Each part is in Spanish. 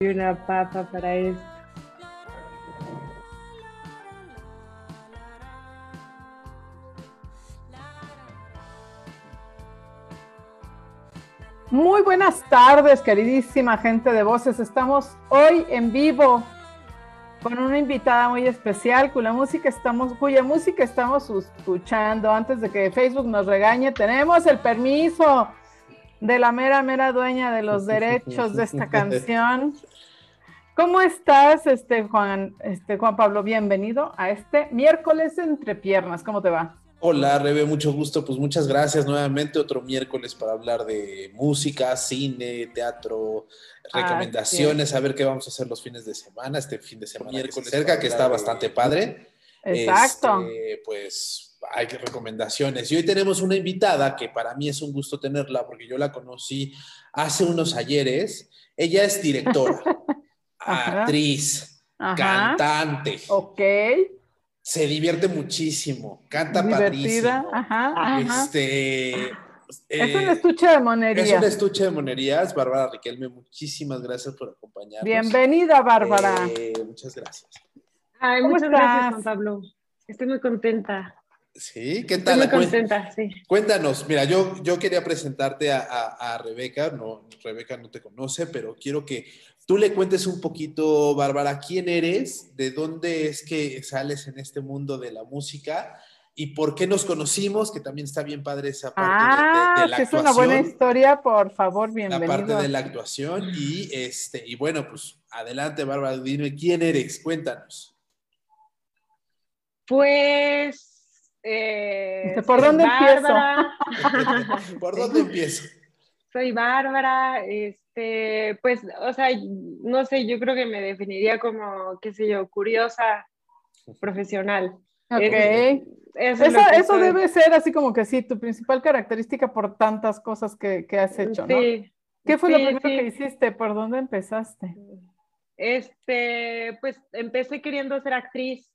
una papa para esto. Muy buenas tardes, queridísima gente de Voces. Estamos hoy en vivo con una invitada muy especial, cuya música estamos, cuya música estamos escuchando. Antes de que Facebook nos regañe, tenemos el permiso de la mera, mera dueña de los derechos de esta canción. ¿Cómo estás, este Juan, este Juan Pablo? Bienvenido a este miércoles entre piernas. ¿Cómo te va? Hola, Rebe, mucho gusto. Pues muchas gracias nuevamente. Otro miércoles para hablar de música, cine, teatro, recomendaciones, a ver qué vamos a hacer los fines de semana, este fin de semana miércoles cerca, que está bastante padre. Exacto. Este, pues hay recomendaciones. Y hoy tenemos una invitada que para mí es un gusto tenerla porque yo la conocí hace unos ayeres. Ella es directora, actriz, cantante. Ok se divierte muchísimo, canta padrísimo. Ajá, Este, es un estuche de monerías. Es un estuche de monerías. Bárbara Riquelme, muchísimas gracias por acompañarnos. Bienvenida, Bárbara. Eh, muchas gracias. Ay, muchas gracias, Juan Pablo. Estoy muy contenta. Sí, ¿qué tal? Estoy muy contenta, sí. Cuéntanos, mira, yo, yo quería presentarte a, a, a Rebeca, no, Rebeca no te conoce, pero quiero que tú le cuentes un poquito, Bárbara, quién eres, de dónde es que sales en este mundo de la música y por qué nos conocimos, que también está bien padre esa parte de, ah, la actuación. Es una buena historia, por favor, bienvenido. La parte de la actuación y este y bueno, pues adelante, Bárbara, dime quién eres, cuéntanos. Pues eh, ¿por dónde empiezo? ¿Por dónde empiezo? Soy Bárbara, este, pues, o sea, no sé, yo creo que me definiría como, qué sé yo, curiosa profesional. Ok. eso, eso, debe ser así como que sí, tu principal característica por tantas cosas que, que has hecho, ¿no? Sí. ¿Qué fue lo primero que hiciste? ¿Por dónde empezaste? Este, pues empecé queriendo ser actriz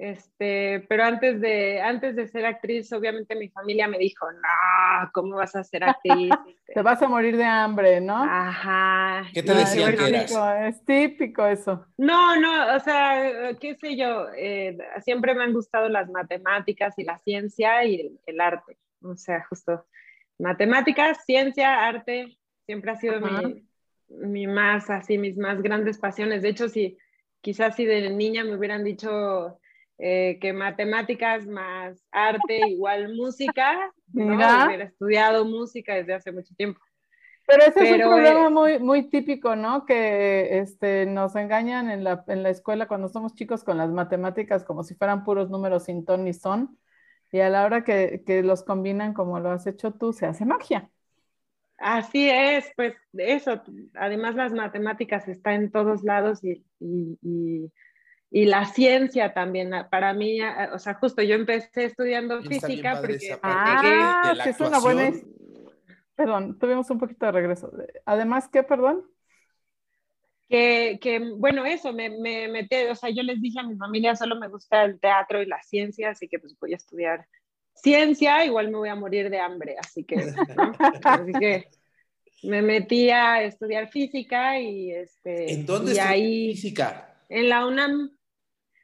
este, pero antes de, antes de ser actriz, obviamente mi familia me dijo, no, ¿cómo vas a ser actriz? Te vas a morir de hambre, ¿no? Ajá. ¿Qué te decían que eras? Es típico eso. No, no, o sea, qué sé yo, eh, siempre me han gustado las matemáticas y la ciencia y el, arte. O sea, justo matemáticas, ciencia, arte, siempre ha sido mi, mi más, así, mis más grandes pasiones. De hecho, si quizás si de niña me hubieran dicho eh, que matemáticas más arte igual música, ¿no? Hubiera estudiado música desde hace mucho tiempo. Pero ese es un problema eh, muy, muy típico, ¿no? Que este, nos engañan en la, en la escuela cuando somos chicos con las matemáticas como si fueran puros números sin ton ni son. Y a la hora que, que los combinan como lo has hecho tú, se hace magia. Así es, pues eso. Además las matemáticas están en todos lados y, y y la ciencia también, ah, para mí, ah, ah, o sea, justo yo empecé estudiando física porque... Ah, que es una buena... Perdón, tuvimos un poquito de regreso. Además, ¿qué, perdón? Que, que bueno, eso, me, me metí, o sea, yo les dije a mi familia, solo me gusta el teatro y la ciencia, así que pues voy a estudiar ciencia, igual me voy a morir de hambre, así que, así que me metí a estudiar física y este... ¿En dónde y ahí, física? En la UNAM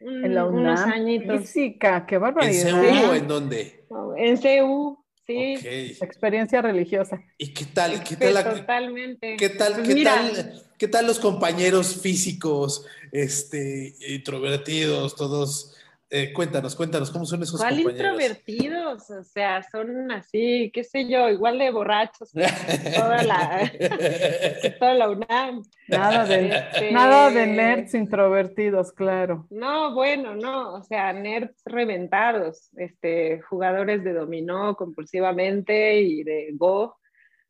en la UNAM, unos añitos. Física, qué barbaridad. ¿En CU o en dónde? En CU, sí. Experiencia religiosa. ¿Y qué tal? ¿Qué tal? Totalmente. ¿Qué tal? Pues ¿Qué tal? ¿Qué tal los compañeros físicos, este, introvertidos, todos eh, cuéntanos, cuéntanos, ¿cómo son esos ¿Cuál compañeros? introvertidos? O sea, son así, qué sé yo, igual de borrachos toda la, toda la UNAM. Nada de, este, nada de nerds introvertidos, claro. No, bueno, no, o sea, nerds reventados, este, jugadores de dominó compulsivamente y de Go,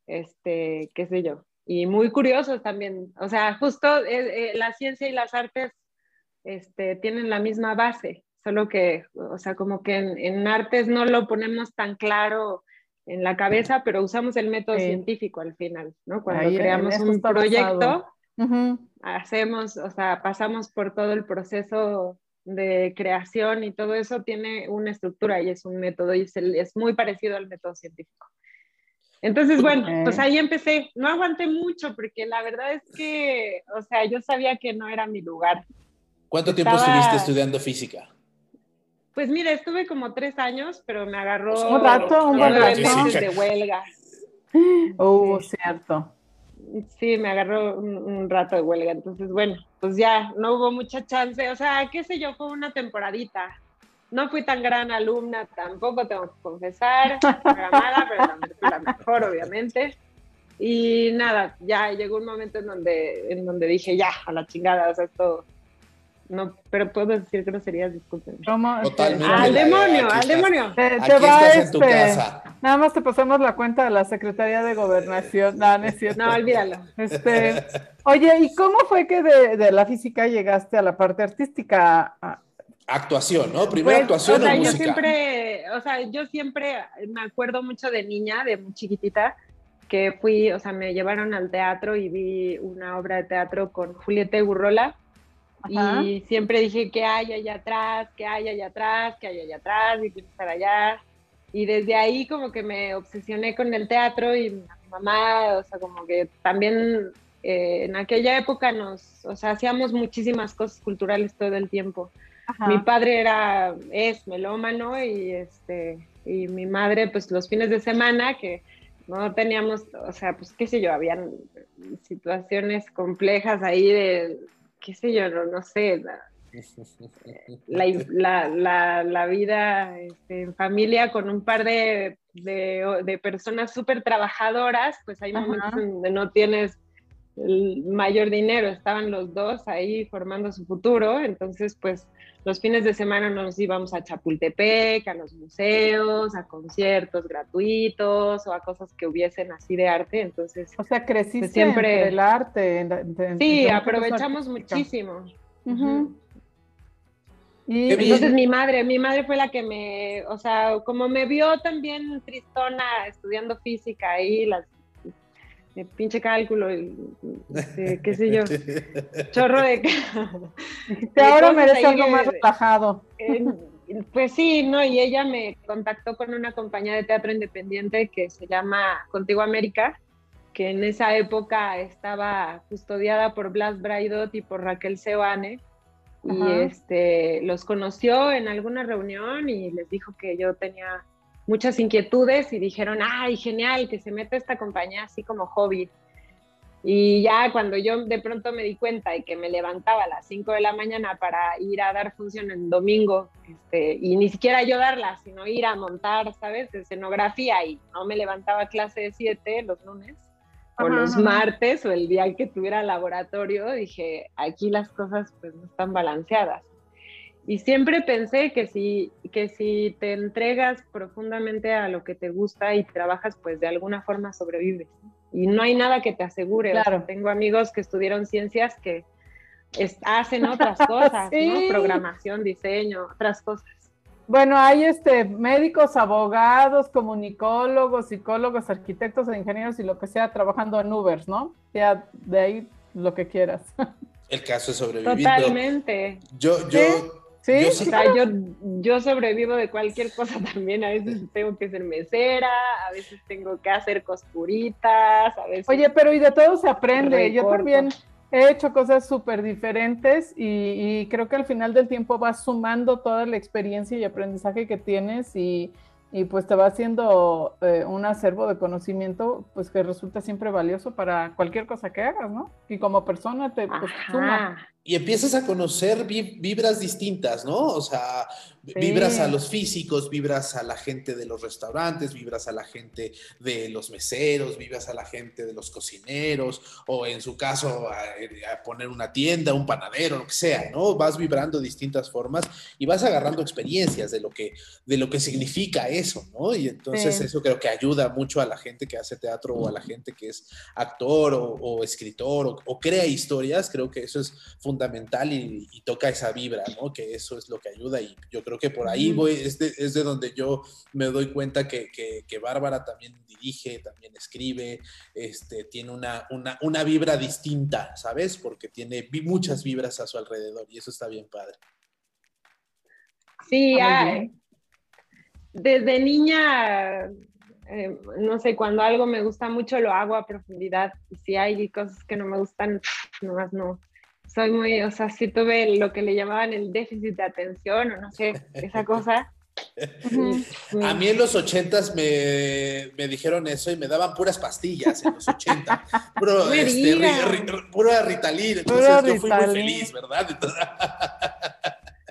este, qué sé yo. Y muy curiosos también, o sea, justo eh, eh, la ciencia y las artes este, tienen la misma base solo que, o sea, como que en, artes no lo ponemos tan claro en la cabeza, pero usamos el método científico al final, ¿no? Cuando creamos un proyecto, hacemos, o sea, pasamos por todo el proceso de creación y todo eso tiene una estructura y es un método y es, es muy parecido al método científico. Entonces, bueno, pues ahí empecé. No aguanté mucho porque la verdad es que, o sea, yo sabía que no era mi lugar. ¿Cuánto tiempo estuviste estudiando física? Pues mira, estuve como tres años, pero me agarró pues un rato, un rato de huelga. Oh, cierto. Sí, me agarró un, rato de huelga. Entonces, bueno, pues ya no hubo mucha chance. O sea, qué sé yo, fue una temporadita. No fui tan gran alumna tampoco, tengo que confesar. Era mala, pero la mejor, obviamente. Y nada, ya llegó un momento en donde, en donde dije, ya, a la chingada, o sea, esto no, pero puedo decir que no sería disculpen. Totalmente. Al demonio, al demonio. Te, va este, Nada más te pasamos la cuenta de la Secretaría de Gobernación. No, no es cierto. No, olvídalo. Este, oye, ¿y cómo fue que de, la física llegaste a la parte artística? Actuación, ¿no? Primero pues, actuación o, sea, yo siempre, o sea, yo siempre me acuerdo mucho de niña, de muy chiquitita, que fui, o sea, me llevaron al teatro y vi una obra de teatro con Julieta Gurrola y siempre dije, que hay allá atrás? que hay allá atrás? que hay allá atrás? Y quiero estar allá. Y desde ahí como que me obsesioné con el teatro y mi mamá, o sea, como que también eh, en aquella época nos, o sea, hacíamos muchísimas cosas culturales todo el tiempo. Mi padre era, es melómano y este, y mi madre pues los fines de semana que no teníamos, o sea, pues qué sé yo, habían situaciones complejas ahí de qué sé yo, no, no sé, la, la, la, vida este, en familia con un par de, de, personas súper trabajadoras, pues hay momentos donde no tienes el mayor dinero, estaban los dos ahí formando su futuro, entonces pues los fines de semana nos íbamos a Chapultepec, a los museos, a conciertos gratuitos o a cosas que hubiesen así de arte. Entonces, o sea, creciste pues, siempre el arte. sí, aprovechamos muchísimo. Y entonces mi madre, mi madre fue la que me, o sea, como me vio también tristona estudiando física ahí, las de pinche cálculo, y, este, qué sé yo, chorro de... ahora merece algo más relajado. pues sí, ¿no? Y ella me contactó con una compañía de teatro independiente que se llama Contigo América, que en esa época estaba custodiada por Blas Braidot y por Raquel Sebane. Y este, los conoció en alguna reunión y les dijo que yo tenía muchas inquietudes y dijeron, ay, genial, que se meta esta compañía así como hobby. Y ya cuando yo de pronto me di cuenta y que me levantaba a las 5 de la mañana para ir a dar función el domingo, este, y ni siquiera yo darla, sino ir a montar, ¿sabes? Escenografía y no me levantaba clase de 7 los lunes o los martes o el día que tuviera laboratorio, dije, aquí las cosas pues no están balanceadas. Y siempre pensé que si, que si te entregas profundamente a lo que te gusta y trabajas, pues de alguna forma sobrevives. Y no hay nada que te asegure. Claro. tengo amigos que estudiaron ciencias que hacen otras cosas, ¿no? Programación, diseño, otras cosas. Bueno, hay este médicos, abogados, comunicólogos, psicólogos, arquitectos, ingenieros y lo que sea trabajando en Ubers, ¿no? Ya de ahí lo que quieras. El caso es sobrevivir. Totalmente. Yo, yo, Sí, yo, o sea, yo, yo, sobrevivo de cualquier cosa también. A veces tengo que ser mesera, a veces tengo que hacer costuritas, a veces. Oye, pero y de todo se aprende. Yo también he hecho cosas súper diferentes y, y, creo que al final del tiempo vas sumando toda la experiencia y aprendizaje que tienes y, y pues te va haciendo eh, un acervo de conocimiento pues que resulta siempre valioso para cualquier cosa que hagas, ¿no? Y como persona te pues, suma y empiezas a conocer vibras distintas, ¿no? O sea, vibras a los físicos, vibras a la gente de los restaurantes, vibras a la gente de los meseros, vibras a la gente de los cocineros, o en su caso a, poner una tienda, un panadero, lo que sea, ¿no? Vas vibrando distintas formas y vas agarrando experiencias de lo que, de lo que significa eso, ¿no? Y entonces eso creo que ayuda mucho a la gente que hace teatro o a la gente que es actor o, escritor o, o crea historias, creo que eso es fundamental fundamental y, toca esa vibra, ¿no? Que eso es lo que ayuda y yo creo que por ahí voy, es de, es de donde yo me doy cuenta que, que, Bárbara también dirige, también escribe, este, tiene una, una, una vibra distinta, ¿sabes? Porque tiene muchas vibras a su alrededor y eso está bien padre. Sí, desde niña eh, no sé, cuando algo me gusta mucho lo hago a profundidad. Y si hay cosas que no me gustan, nomás no. Soy muy, o sea, si tuve lo que le llamaban el déficit de atención o no sé, esa cosa. A mí en los ochentas me, me, dijeron eso y me daban puras pastillas en los 80. Puro, este, pura Ritalin. Entonces yo fui muy feliz, ¿verdad?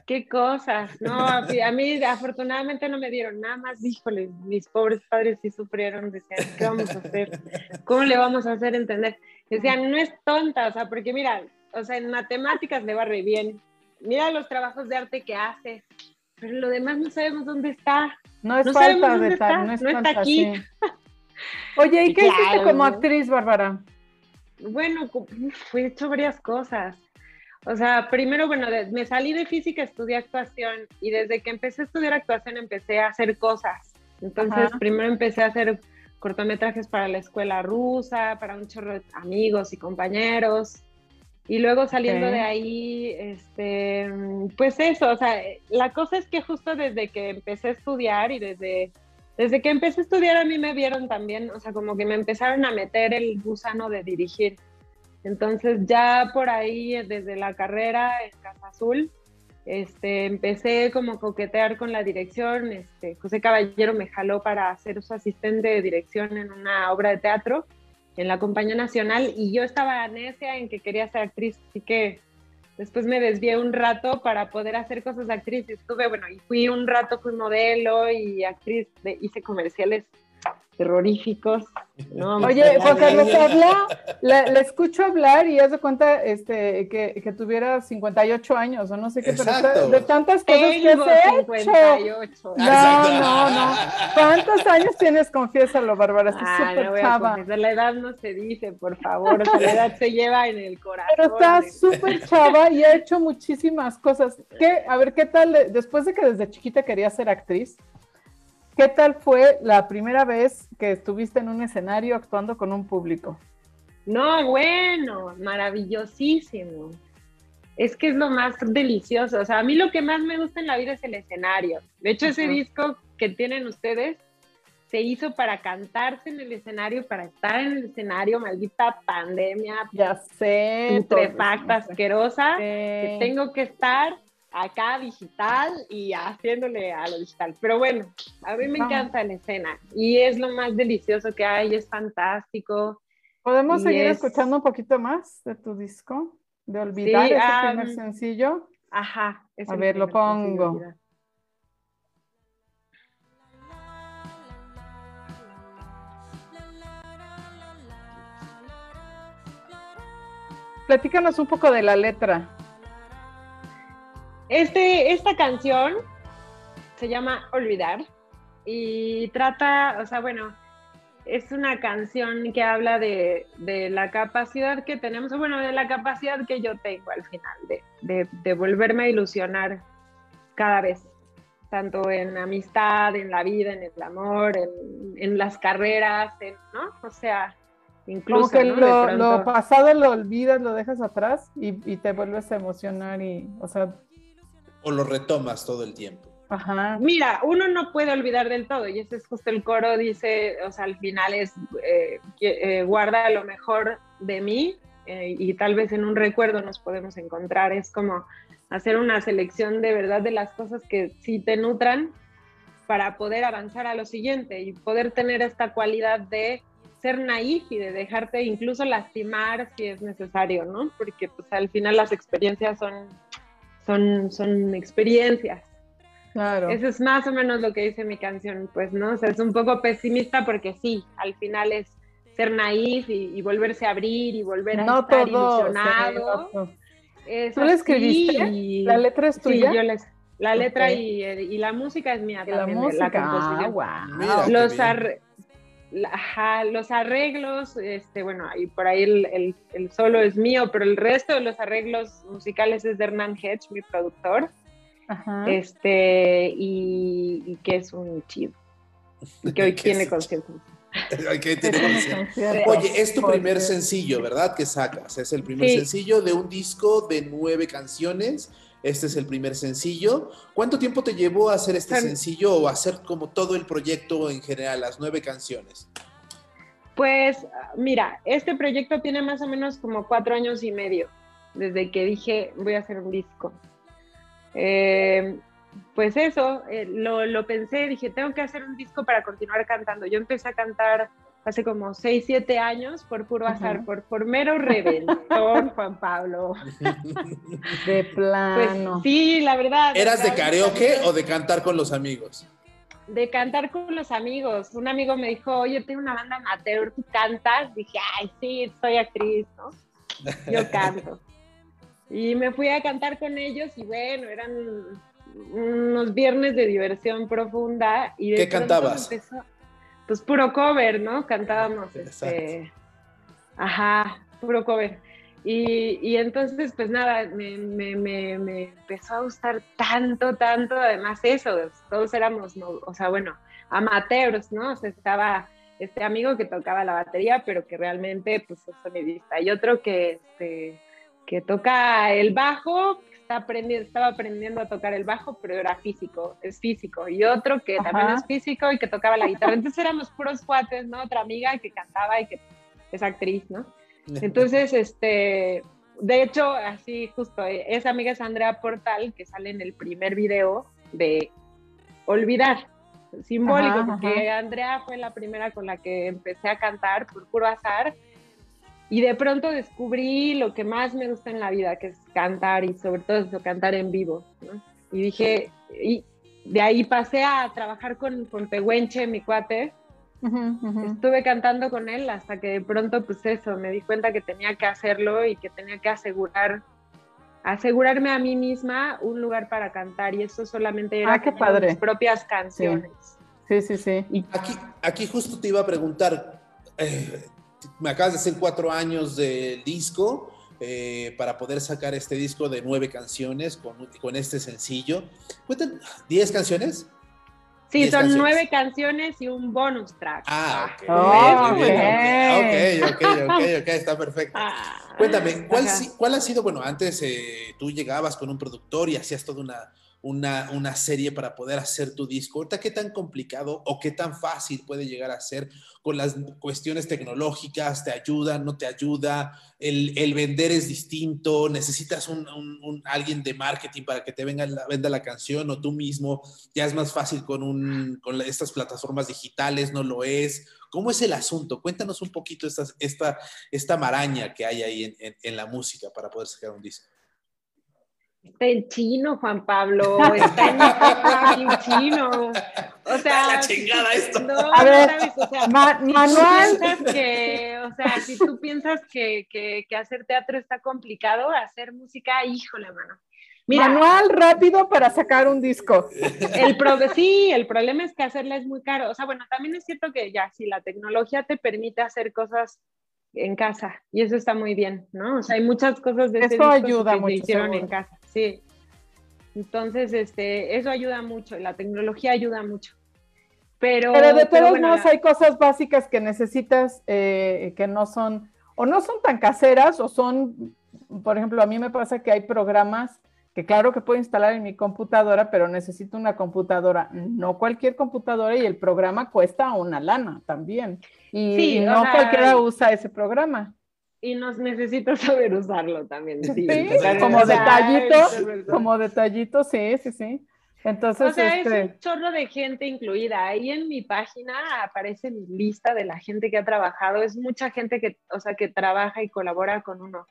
Qué cosas, no, a mí afortunadamente no me dieron nada más, híjole, mis pobres padres sí sufrieron, decían, ¿qué vamos a hacer? ¿Cómo le vamos a hacer entender? Decían, no es tonta, o sea, porque mira, o sea, en matemáticas le va re bien, mira los trabajos de arte que hace, pero lo demás no sabemos dónde está. No es falta de tal, no, es no está aquí. Oye, ¿y qué hiciste como actriz, Bárbara? Bueno, fui hecho varias cosas. O sea, primero, bueno, me salí de física, estudié actuación y desde que empecé a estudiar actuación empecé a hacer cosas. Entonces, primero empecé a hacer cortometrajes para la escuela rusa, para un chorro de amigos y compañeros. Y luego saliendo de ahí, este, pues eso, o sea, la cosa es que justo desde que empecé a estudiar y desde, desde que empecé a estudiar a mí me vieron también, o sea, como que me empezaron a meter el gusano de dirigir. Entonces ya por ahí, desde la carrera en Casa Azul, este, empecé como a coquetear con la dirección. Este, José Caballero me jaló para ser su asistente de dirección en una obra de teatro en la Compañía Nacional y yo estaba necia en que quería ser actriz, así que después me desvié un rato para poder hacer cosas de actriz. Estuve, bueno, y fui un rato, fui modelo y actriz, hice comerciales terroríficos. Oye, Juan Carlos habla, le, escucho hablar y haz de cuenta este, que, que, tuviera 58 años o no sé qué, pero de tantas cosas que has hecho. No, no, no. ¿Cuántos años tienes? Confiésalo, Bárbara. Estás ah, súper chava. la edad no se dice, por favor. la edad se lleva en el corazón. Pero está súper chava y ha hecho muchísimas cosas. ¿Qué, a ver, ¿qué tal? Después de que desde chiquita quería ser actriz, ¿Qué tal fue la primera vez que estuviste en un escenario actuando con un público? No, bueno, maravillosísimo. Es que es lo más delicioso. O sea, a mí lo que más me gusta en la vida es el escenario. De hecho, ese disco que tienen ustedes se hizo para cantarse en el escenario, para estar en el escenario, maldita pandemia. Ya sé. Putrefacta, asquerosa. Que tengo que estar acá digital y haciéndole a lo digital. Pero bueno, a mí me encanta la escena y es lo más delicioso que hay, es fantástico. ¿Podemos seguir escuchando un poquito más de tu disco? De olvidar ese primer sencillo. Ajá. A ver, lo pongo. Platícanos un poco de la letra. Este, esta canción se llama Olvidar y trata, o sea, bueno, es una canción que habla de, la capacidad que tenemos, bueno, de la capacidad que yo tengo al final, de, volverme a ilusionar cada vez, tanto en amistad, en la vida, en el amor, en, las carreras, ¿no? O sea, incluso... Como que lo, pasado lo olvidas, lo dejas atrás y, y, te vuelves a emocionar y, o sea, o lo retomas todo el tiempo? Ajá. Mira, uno no puede olvidar del todo, y ese es justo el coro, dice, o sea, al final es, eh, eh, guarda lo mejor de mí, eh, y tal vez en un recuerdo nos podemos encontrar, es como hacer una selección de verdad de las cosas que sí te nutran para poder avanzar a lo siguiente y poder tener esta cualidad de ser naif y de dejarte incluso lastimar si es necesario, ¿no? Porque pues al final las experiencias son son, son experiencias. Claro. Eso es más o menos lo que dice mi canción, pues, ¿no? O sea, es un poco pesimista porque sí, al final es ser naif y, volverse a abrir y volver a estar ilusionado. ¿Tú le escribiste? ¿La letra es tuya? Sí, yo les, la letra y, y, la música es mía también. La música, la ah, Los, los arreglos, este, bueno, y por ahí el, el, solo es mío, pero el resto de los arreglos musicales es de Hernán Hedge, mi productor. Este, y, que es un chido. Y que hoy tiene conciencia. Oye, es tu primer sencillo, ¿verdad? Que sacas. Es el primer sencillo de un disco de nueve canciones Este es el primer sencillo. ¿Cuánto tiempo te llevó a hacer este sencillo o hacer como todo el proyecto en general, las nueve canciones? Pues mira, este proyecto tiene más o menos como cuatro años y medio, desde que dije voy a hacer un disco. Eh, pues eso, eh, lo, lo, pensé, dije, tengo que hacer un disco para continuar cantando. Yo empecé a cantar hace como 6, 7 años por puro azar, por, por mero reventón, Juan Pablo. De plano. Pues, sí, la verdad. ¿Eras de karaoke o de cantar con los amigos? De cantar con los amigos. Un amigo me dijo, oye, tengo una banda amateur, ¿tú cantas? Dije, ay, sí, soy actriz, ¿no? Yo canto. y me fui a cantar con ellos y bueno, eran unos viernes de diversión profunda. Y de ¿Qué cantabas? Pues puro cover, ¿no? Cantábamos, este, ajá, puro cover. Y, y entonces, pues nada, me, me, me, empezó a gustar tanto, tanto, además eso, todos éramos, o sea, bueno, amateurs, ¿no? O sea, estaba este amigo que tocaba la batería, pero que realmente, pues, es sonidista, y otro que, este, que toca el bajo, está aprendiendo, estaba aprendiendo a tocar el bajo, pero era físico, es físico. Y otro que también es físico y que tocaba la guitarra. Entonces éramos puros cuates, ¿no? Otra amiga que cantaba y que es actriz, ¿no? Entonces, este, de hecho, así justo, esa amiga es Andrea Portal, que sale en el primer video de Olvidar, simbólico, porque Andrea fue la primera con la que empecé a cantar por puro azar y de pronto descubrí lo que más me gusta en la vida, que es cantar y sobre todo eso, cantar en vivo. Y dije, y de ahí pasé a trabajar con, con Pehuenche, mi cuate. Estuve cantando con él hasta que de pronto, pues eso, me di cuenta que tenía que hacerlo y que tenía que asegurar, asegurarme a mí misma un lugar para cantar. Y eso solamente era ah, mis propias canciones. Sí, sí, sí. Y aquí, aquí justo te iba a preguntar, eh, me acabas de hacer cuatro años del disco. Eh, para poder sacar este disco de nueve canciones con, con este sencillo. ¿Cuentan diez canciones? Sí, son nueve canciones y un bonus track. Ah, ok. Ah, ok, ok, ok, ok, está perfecto. Ah, Cuéntame, ¿cuál, ¿cuál, ha sido, bueno, antes eh, tú llegabas con un productor y hacías toda una una, serie para poder hacer tu disco. Ahorita, ¿qué tan complicado o qué tan fácil puede llegar a ser con las cuestiones tecnológicas? ¿Te ayuda, no te ayuda? El, vender es distinto, necesitas un, alguien de marketing para que te venga venda la canción o tú mismo. Ya es más fácil con, un, con estas plataformas digitales, no lo es. ¿Cómo es el asunto? Cuéntanos un poquito esta, esta, esta maraña que hay ahí en, en la música para poder sacar un disco. Está en chino, Juan Pablo. Está en chino. O sea, la chingada esto. No, a ver, o sea, manual. que, o sea, si tú piensas que, que, que, hacer teatro está complicado, hacer música, híjole, mano. Mira, manual rápido para sacar un disco. El pro, sí, el problema es que hacerla es muy caro. O sea, bueno, también es cierto que ya, si la tecnología te permite hacer cosas en casa y eso está muy bien, ¿no? O sea, hay muchas cosas de eso ayuda que se hicieron en casa, sí. Entonces, este, eso ayuda mucho, la tecnología ayuda mucho. Pero, pero de todos modos hay cosas básicas que necesitas eh, que no son, o no son tan caseras, o son, por ejemplo, a mí me pasa que hay programas que claro que puedo instalar en mi computadora, pero necesito una computadora, no cualquier computadora y el programa cuesta una lana también. Y, no cualquiera usa ese programa. Y nos necesito saber usarlo también. Sí, como detallito, como detallito, sí, sí, sí. Entonces, o sea, es este un chorro de gente incluida. Ahí en mi página aparece mi lista de la gente que ha trabajado. Es mucha gente que, o sea, que trabaja y colabora con uno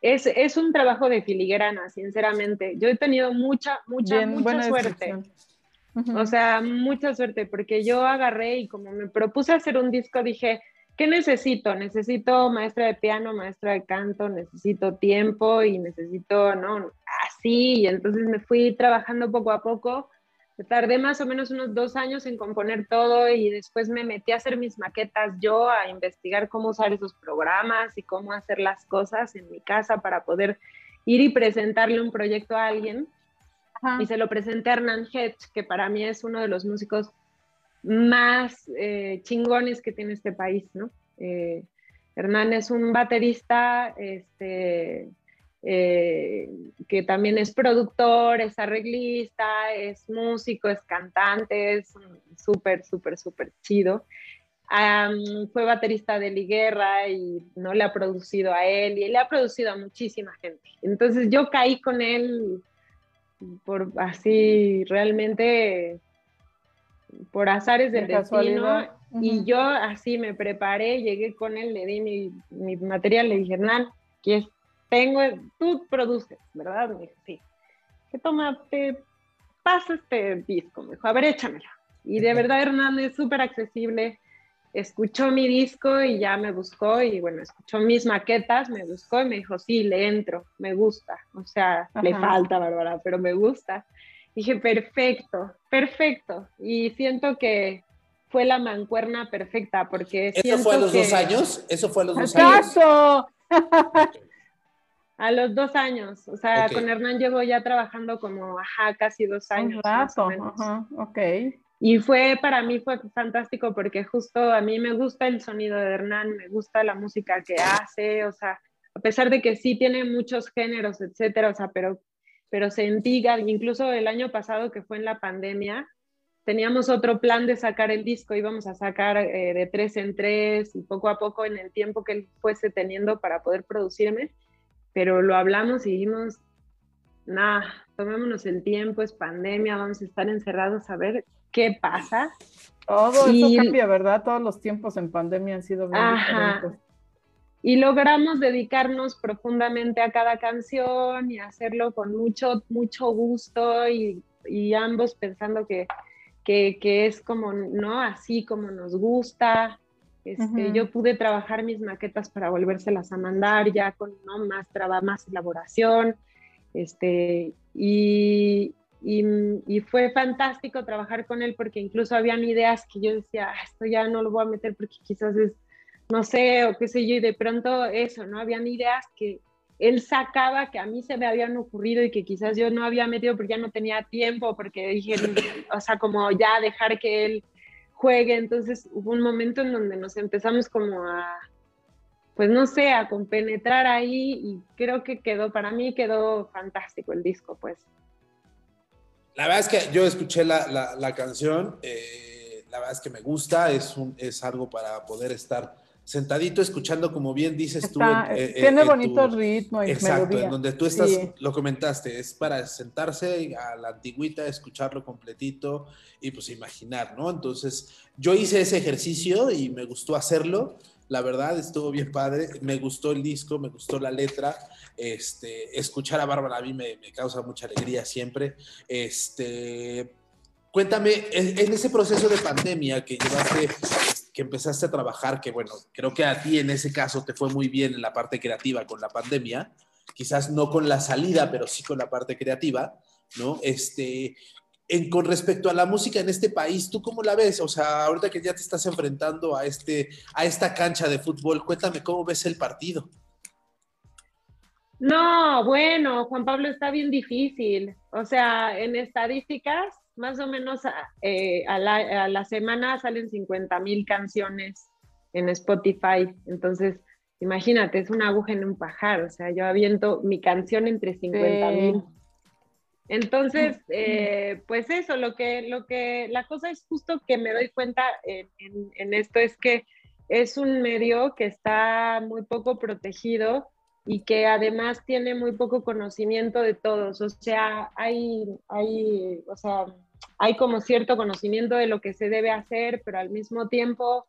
es, es un trabajo de filigrana, sinceramente. Yo he tenido mucha, mucha, mucha suerte. O sea, mucha suerte, porque yo agarré y como me propuse hacer un disco, dije, ¿qué necesito? Necesito maestra de piano, maestra de canto, necesito tiempo y necesito, ¿no? Así, y entonces me fui trabajando poco a poco Tardé más o menos unos dos años en componer todo y después me metí a hacer mis maquetas yo, a investigar cómo usar esos programas y cómo hacer las cosas en mi casa para poder ir y presentarle un proyecto a alguien. Y se lo presenté a Hernán Hedge, que para mí es uno de los músicos más eh, chingones que tiene este país, ¿no? Eh, Hernán es un baterista este, eh, que también es productor, es arreglista, es músico, es cantante, es súper, súper, súper chido. fue baterista de Liguerra y no le ha producido a él y le ha producido a muchísima gente. Entonces yo caí con él por así realmente por azares del destino y yo así me preparé, llegué con él, le di mi, mi material, le dije, Hernán, que tengo, tú produces, ¿verdad? Me dijo, sí. Que toma, te pasa este disco, me dijo, a ver, échamelo. Y de verdad Hernán es súper accesible, escuchó mi disco y ya me buscó y bueno, escuchó mis maquetas, me buscó y me dijo, sí, le entro, me gusta. O sea, le falta, Bárbara, pero me gusta. Dije, perfecto, perfecto. Y siento que fue la mancuerna perfecta porque... ¿Eso fue a los dos años? ¿Eso fue a los dos años? A los dos años, o sea, con Hernán llevo ya trabajando como, ajá, casi dos años. Un ajá, ok. Y fue, para mí fue fantástico porque justo a mí me gusta el sonido de Hernán, me gusta la música que hace, o sea, a pesar de que sí tiene muchos géneros, etcétera, o sea, pero, pero se entiga, incluso el año pasado que fue en la pandemia, teníamos otro plan de sacar el disco, íbamos a sacar eh, de tres en tres y poco a poco en el tiempo que él fuese teniendo para poder producirme, pero lo hablamos y dijimos, nada, tomémonos el tiempo, es pandemia, vamos a estar encerrados a ver qué pasa. Todo eso cambia, ¿verdad? Todos los tiempos en pandemia han sido bien diferentes. Y logramos dedicarnos profundamente a cada canción y hacerlo con mucho, mucho gusto y, y ambos pensando que que, es como, ¿no? Así como nos gusta. Este, Yo pude trabajar mis maquetas para volvérselas a mandar ya con ¿no? más trabajo, más elaboración. Este, y, y, fue fantástico trabajar con él porque incluso habían ideas que yo decía, ah, esto ya no lo voy a meter porque quizás es, no sé, o qué sé yo, y de pronto eso, ¿no? Habían ideas que, él sacaba que a mí se me habían ocurrido y que quizás yo no había metido porque ya no tenía tiempo, porque dije, o sea, como ya dejar que él juegue. Entonces hubo un momento en donde nos empezamos como a, pues no sé, a compenetrar ahí y creo que quedó, para mí quedó fantástico el disco, pues. La verdad es que yo escuché la, la, canción, eh, la verdad es que me gusta, es, un, es algo para poder estar sentadito escuchando, como bien dices tú. Eh, tiene bonito ritmo y Exacto, en donde tú estás, lo comentaste, es para sentarse a la antigüita, escucharlo completito y pues imaginar, ¿no? Entonces, yo hice ese ejercicio y me gustó hacerlo. La verdad, estuvo bien padre. Me gustó el disco, me gustó la letra. Este, escuchar a Bárbara a mí me, causa mucha alegría siempre. Este, cuéntame, en ese proceso de pandemia que llevaste que empezaste a trabajar, que bueno, creo que a ti en ese caso te fue muy bien en la parte creativa con la pandemia, quizás no con la salida, pero sí con la parte creativa, ¿no? Este, en, con respecto a la música en este país, ¿tú cómo la ves? O sea, ahorita que ya te estás enfrentando a, este, a esta cancha de fútbol, cuéntame cómo ves el partido. No, bueno, Juan Pablo está bien difícil. O sea, en estadísticas, más o menos eh, a, la, semana salen 50 mil canciones en Spotify. Entonces, imagínate, es una aguja en un pajar. O sea, yo aviento mi canción entre 50 mil. Entonces, eh, pues eso, lo que, lo que, la cosa es justo que me doy cuenta en, en, esto es que es un medio que está muy poco protegido y que además tiene muy poco conocimiento de todos. O sea, hay, hay, o sea, hay como cierto conocimiento de lo que se debe hacer, pero al mismo tiempo,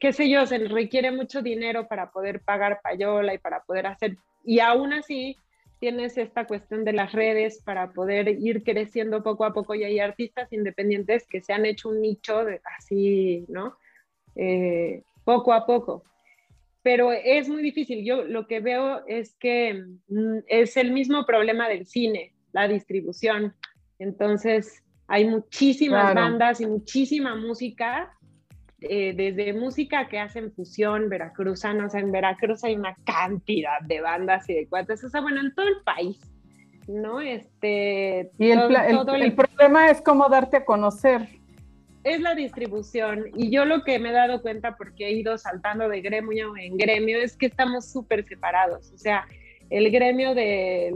qué, sé yo, se requiere mucho dinero para poder pagar payola y para poder hacer, y aún así tienes esta cuestión de las redes para poder ir creciendo poco a poco y hay artistas independientes que se han hecho un nicho de, así, ¿no? Eh, poco a poco. Pero es muy difícil. Yo lo que veo es que mm, es el mismo problema del cine la distribución. Entonces, hay muchísimas bandas y muchísima música, eh, desde música que hacen fusión veracruzana, o sea, en Veracruz hay una cantidad de bandas y de cuates, o sea, bueno, en todo el país, ¿no? Este, y el, el, problema es cómo darte a conocer. es la distribución. Y yo lo que me he dado cuenta, porque he ido saltando de gremio en gremio, es que estamos súper separados. O sea, el gremio de,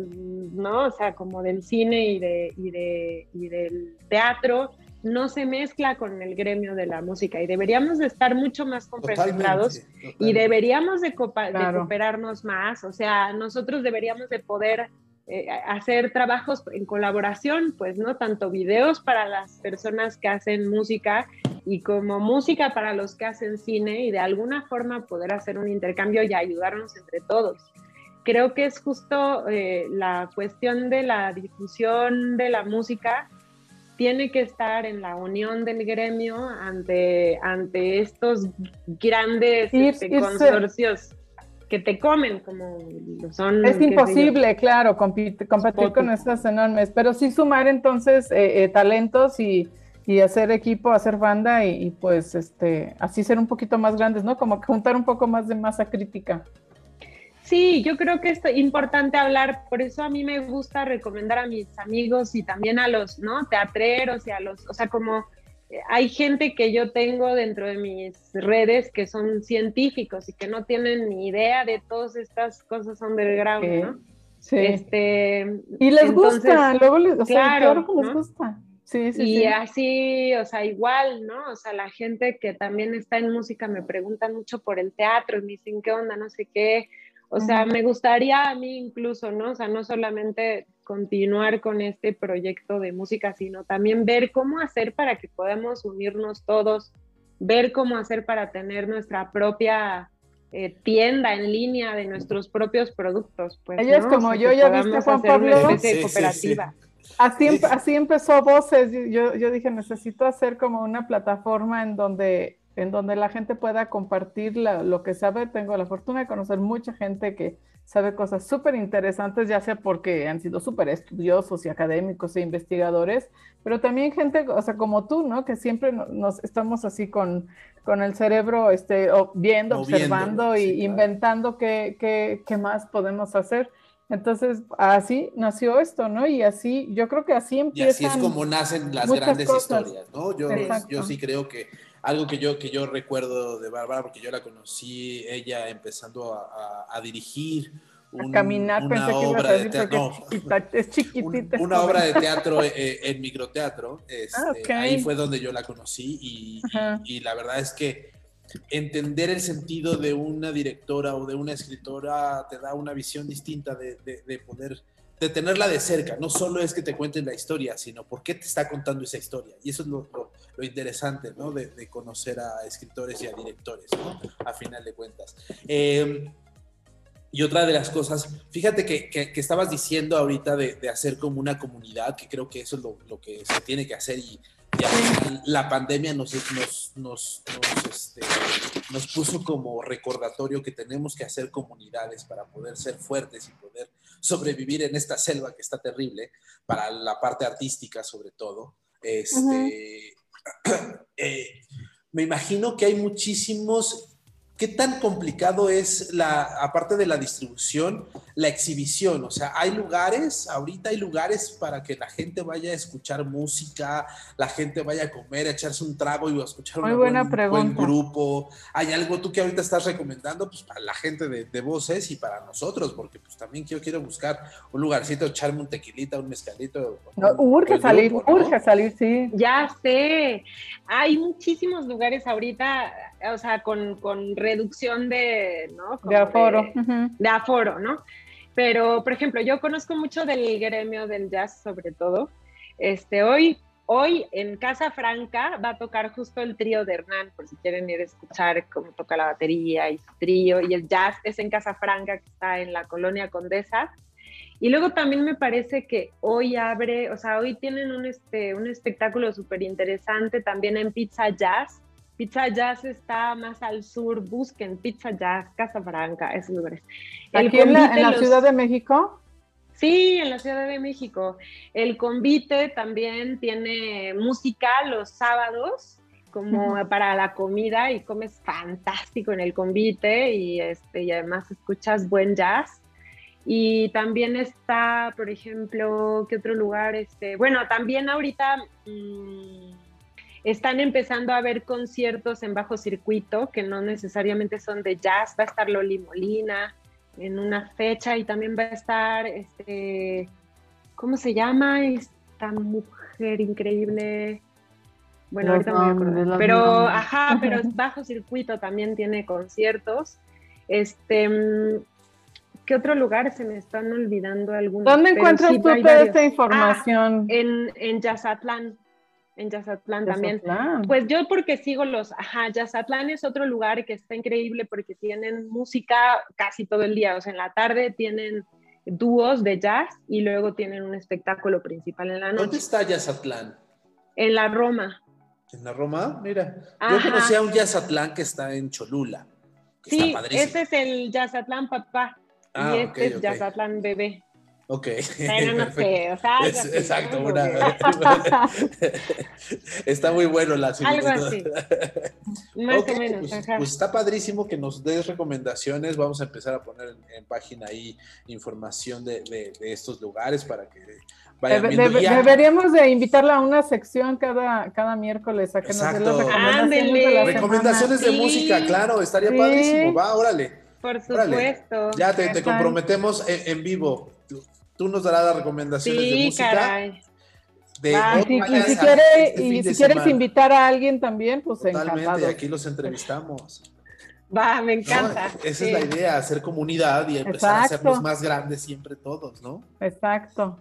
¿no? O sea, como del cine y, de, y, de, y del teatro no se mezcla con el gremio de la música y deberíamos de estar mucho más concentrados y deberíamos de, cooperarnos más, o sea, nosotros deberíamos de poder eh, hacer trabajos en colaboración, pues, ¿no? Tanto videos para las personas que hacen música y como música para los que hacen cine y de alguna forma poder hacer un intercambio y ayudarnos entre todos. Creo que es justo eh, la cuestión de la difusión de la música tiene que estar en la unión del gremio ante, ante estos grandes este, consorcios que te comen, como son. Es imposible, claro, competir, con estas enormes, pero sí sumar entonces eh, eh, talentos y, y, hacer equipo, hacer banda y, y, pues este, así ser un poquito más grandes, ¿no? Como que juntar un poco más de masa crítica. Sí, yo creo que es importante hablar, por eso a mí me gusta recomendar a mis amigos y también a los, ¿no? Teatreros y a los, o sea, como eh, hay gente que yo tengo dentro de mis redes que son científicos y que no tienen ni idea de todas estas cosas underground, ¿no? Sí. Este, y les gusta, luego les, o claro, que les gusta. Sí, sí, y así, o sea, igual, ¿no? O sea, la gente que también está en música me preguntan mucho por el teatro y me dicen, ¿qué onda? No sé qué. O sea, me gustaría a mí incluso, ¿no? O sea, no solamente continuar con este proyecto de música, sino también ver cómo hacer para que podamos unirnos todos, ver cómo hacer para tener nuestra propia eh, tienda en línea de nuestros propios productos. Pues, Ella es como yo, ya viste Juan Pablo. cooperativa. Así, así empezó Voces. Yo, yo dije, necesito hacer como una plataforma en donde en donde la gente pueda compartir lo que sabe. Tengo la fortuna de conocer mucha gente que sabe cosas súper interesantes, ya sea porque han sido súper estudiosos y académicos e investigadores, pero también gente, o sea, como tú, ¿no? Que siempre nos estamos así con, con el cerebro este, viendo, observando y inventando qué, qué, qué más podemos hacer. Entonces, así nació esto, ¿no? Y así, yo creo que así empiezan. Y así es como nacen las grandes historias, ¿no? Yo, yo sí creo que algo que yo, que yo recuerdo de Bárbara, porque yo la conocí, ella empezando a, dirigir. a caminar, una pensé obra que de teatro, es chiquitita. una obra de teatro eh, en microteatro. Este, ah, ahí fue donde yo la conocí y, y, la verdad es que entender el sentido de una directora o de una escritora te da una visión distinta de, de, de poder de tenerla de cerca. No solo es que te cuenten la historia, sino por qué te está contando esa historia. Y eso es lo, lo, interesante, ¿no? De, de, conocer a escritores y a directores, ¿no? A final de cuentas. Eh, y otra de las cosas, fíjate que, que, estabas diciendo ahorita de, de, hacer como una comunidad, que creo que eso es lo, lo que se tiene que hacer y, la pandemia nos, nos, nos, este, nos, puso como recordatorio que tenemos que hacer comunidades para poder ser fuertes y poder sobrevivir en esta selva que está terrible, para la parte artística sobre todo. Este, eh, me imagino que hay muchísimos ¿Qué tan complicado es la, aparte de la distribución, la exhibición? O sea, hay lugares, ahorita hay lugares para que la gente vaya a escuchar música, la gente vaya a comer, a echarse un trago y a escuchar un buen, grupo. ¿Hay algo tú que ahorita estás recomendando pues, para la gente de, voces y para nosotros? Porque pues también yo quiero buscar un lugarcito, echarme un tequilita, un mezcalito. urge salir, urge salir, sí. Ya sé. Hay muchísimos lugares ahorita, o sea, con, con reducción de, ¿no? de aforo. De, aforo, ¿no? Pero, por ejemplo, yo conozco mucho del gremio del jazz, sobre todo. Este, hoy, hoy en Casa Franca va a tocar justo el trío de Hernán, por si quieren ir a escuchar cómo toca la batería y su trío. Y el jazz es en Casa Franca, que está en la colonia Condesa. Y luego también me parece que hoy abre, o sea, hoy tienen un, este, un espectáculo súper interesante también en Pizza Jazz, Pizza Jazz está más al sur, busquen Pizza Jazz, Casa Franca, esos lugares. ¿Aquí en la, Ciudad de México? Sí, en la Ciudad de México. El convite también tiene música los sábados, como para la comida, y comes fantástico en el convite, y, este, y además escuchas buen jazz. Y también está, por ejemplo, ¿qué otro lugar? Este, bueno, también ahorita... Mm, Están empezando a haber conciertos en bajo circuito que no necesariamente son de jazz. Va a estar Loli Molina en una fecha y también va a estar, este, ¿cómo se llama esta mujer increíble? Bueno, ahorita me voy a acordar. Pero, ajá, pero bajo circuito también tiene conciertos. Este, ¿qué otro lugar se me están olvidando algunos? ¿Dónde encuentras tú toda esta información? Ah, en, en Yazatlán en Yazatlán también. Pues yo porque sigo los, ajá, Yazatlán es otro lugar que está increíble porque tienen música casi todo el día, o sea, en la tarde tienen dúos de jazz y luego tienen un espectáculo principal en la noche. ¿Dónde está Yazatlán? En la Roma. ¿En la Roma? Mira, yo conocía un Yazatlán que está en Cholula. sí, ese es el Yazatlán papá ah, y este es Yazatlán bebé. Ok. Pero no sé, o sea, exacto, una, está muy bueno la Algo así. Más o menos. Pues, pues, está padrísimo que nos des recomendaciones. Vamos a empezar a poner en, página ahí información de, de, estos lugares para que vayan viendo Deberíamos de invitarla a una sección cada, cada miércoles a que nos dé las recomendaciones de la Recomendaciones de música, claro, estaría padrísimo. Va, órale. Por supuesto. Ya te, te comprometemos en, en vivo tú nos darás las recomendaciones de música. Caray. De y, si, quiere, este y si quieres invitar a alguien también, pues Totalmente, aquí los entrevistamos. Va, me encanta. esa es la idea, hacer comunidad y empezar a hacernos más grandes siempre todos, ¿no? Exacto.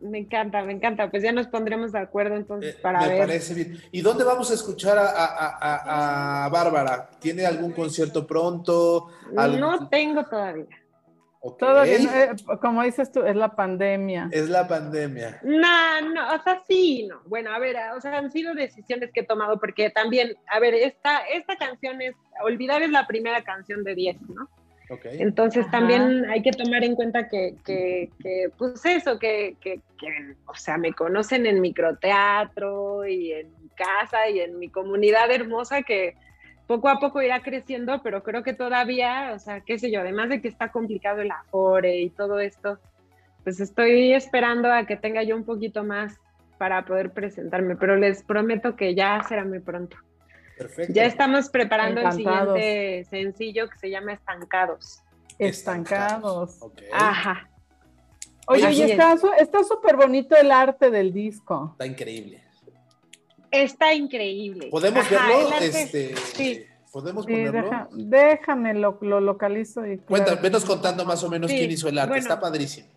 Me encanta, me encanta. Pues ya nos pondremos de acuerdo entonces eh, para ver. Me parece bien. ¿Y dónde vamos a escuchar a, Bárbara? ¿Tiene algún concierto pronto? No tengo todavía. Todo eh, como dices tú, es la pandemia. Es la pandemia. No, no, o sea, sí, no. Bueno, a ver, o sea, han sido decisiones que he tomado porque también, a ver, esta, esta canción es, Olvidar es la primera canción de 10, ¿no? Okay. Entonces también hay que tomar en cuenta que, que, que pues eso, que, que, o sea, me conocen en microteatro y en casa y en mi comunidad hermosa que poco a poco irá creciendo, pero creo que todavía, o sea, qué sé yo, además de que está complicado el afore y todo esto, pues estoy esperando a que tenga yo un poquito más para poder presentarme, pero les prometo que ya será muy pronto. Perfecto. Ya estamos preparando el siguiente sencillo que se llama Estancados. Estancados. Ajá. Oye, y está súper bonito el arte del disco. Está increíble. Está increíble. ¿Podemos verlo? Este, sí. ¿Podemos ponerlo? déjame, lo, localizo. Y Cuéntame, venos contando más o menos quién hizo el arte. está padrísimo.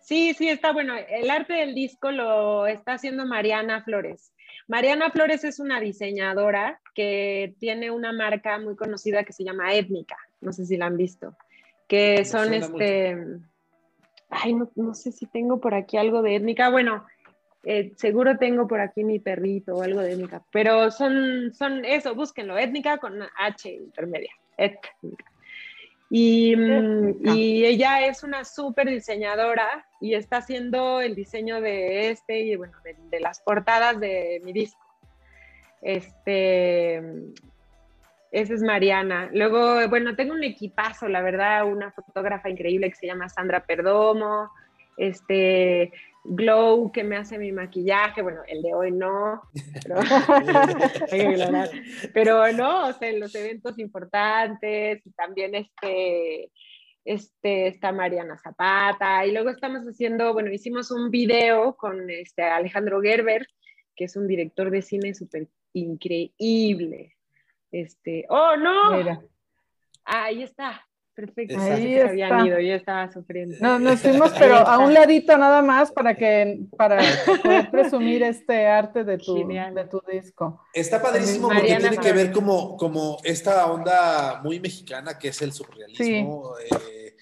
Sí, sí, está bueno. El arte del disco lo está haciendo Mariana Flores. Mariana Flores es una diseñadora que tiene una marca muy conocida que se llama Étnica. No sé si la han visto. Que son este. Ay, no, no sé si tengo por aquí algo de étnica. Bueno, eh, seguro tengo por aquí mi perrito o algo de étnica, pero son, son eso, búsquenlo, étnica con H intermedia, étnica. Y, y, ella es una súper diseñadora y está haciendo el diseño de este y bueno, de, las portadas de mi disco. Este, esa es Mariana. Luego, bueno, tengo un equipazo, la verdad, una fotógrafa increíble que se llama Sandra Perdomo. Este, Glow que me hace mi maquillaje, bueno, el de hoy no, pero, pero no, o sea, en los eventos importantes, y también este, este, está Mariana Zapata, y luego estamos haciendo, bueno, hicimos un video con este Alejandro Gerber, que es un director de cine súper increíble. Este, oh, no. Ahí está. Perfecto. Ahí habían ido, yo estaba sufriendo. No, nos fuimos, pero a un ladito nada más para que para poder presumir este arte de tu, de tu disco. Está padrísimo porque tiene que ver como, como esta onda muy mexicana que es el surrealismo. Eh,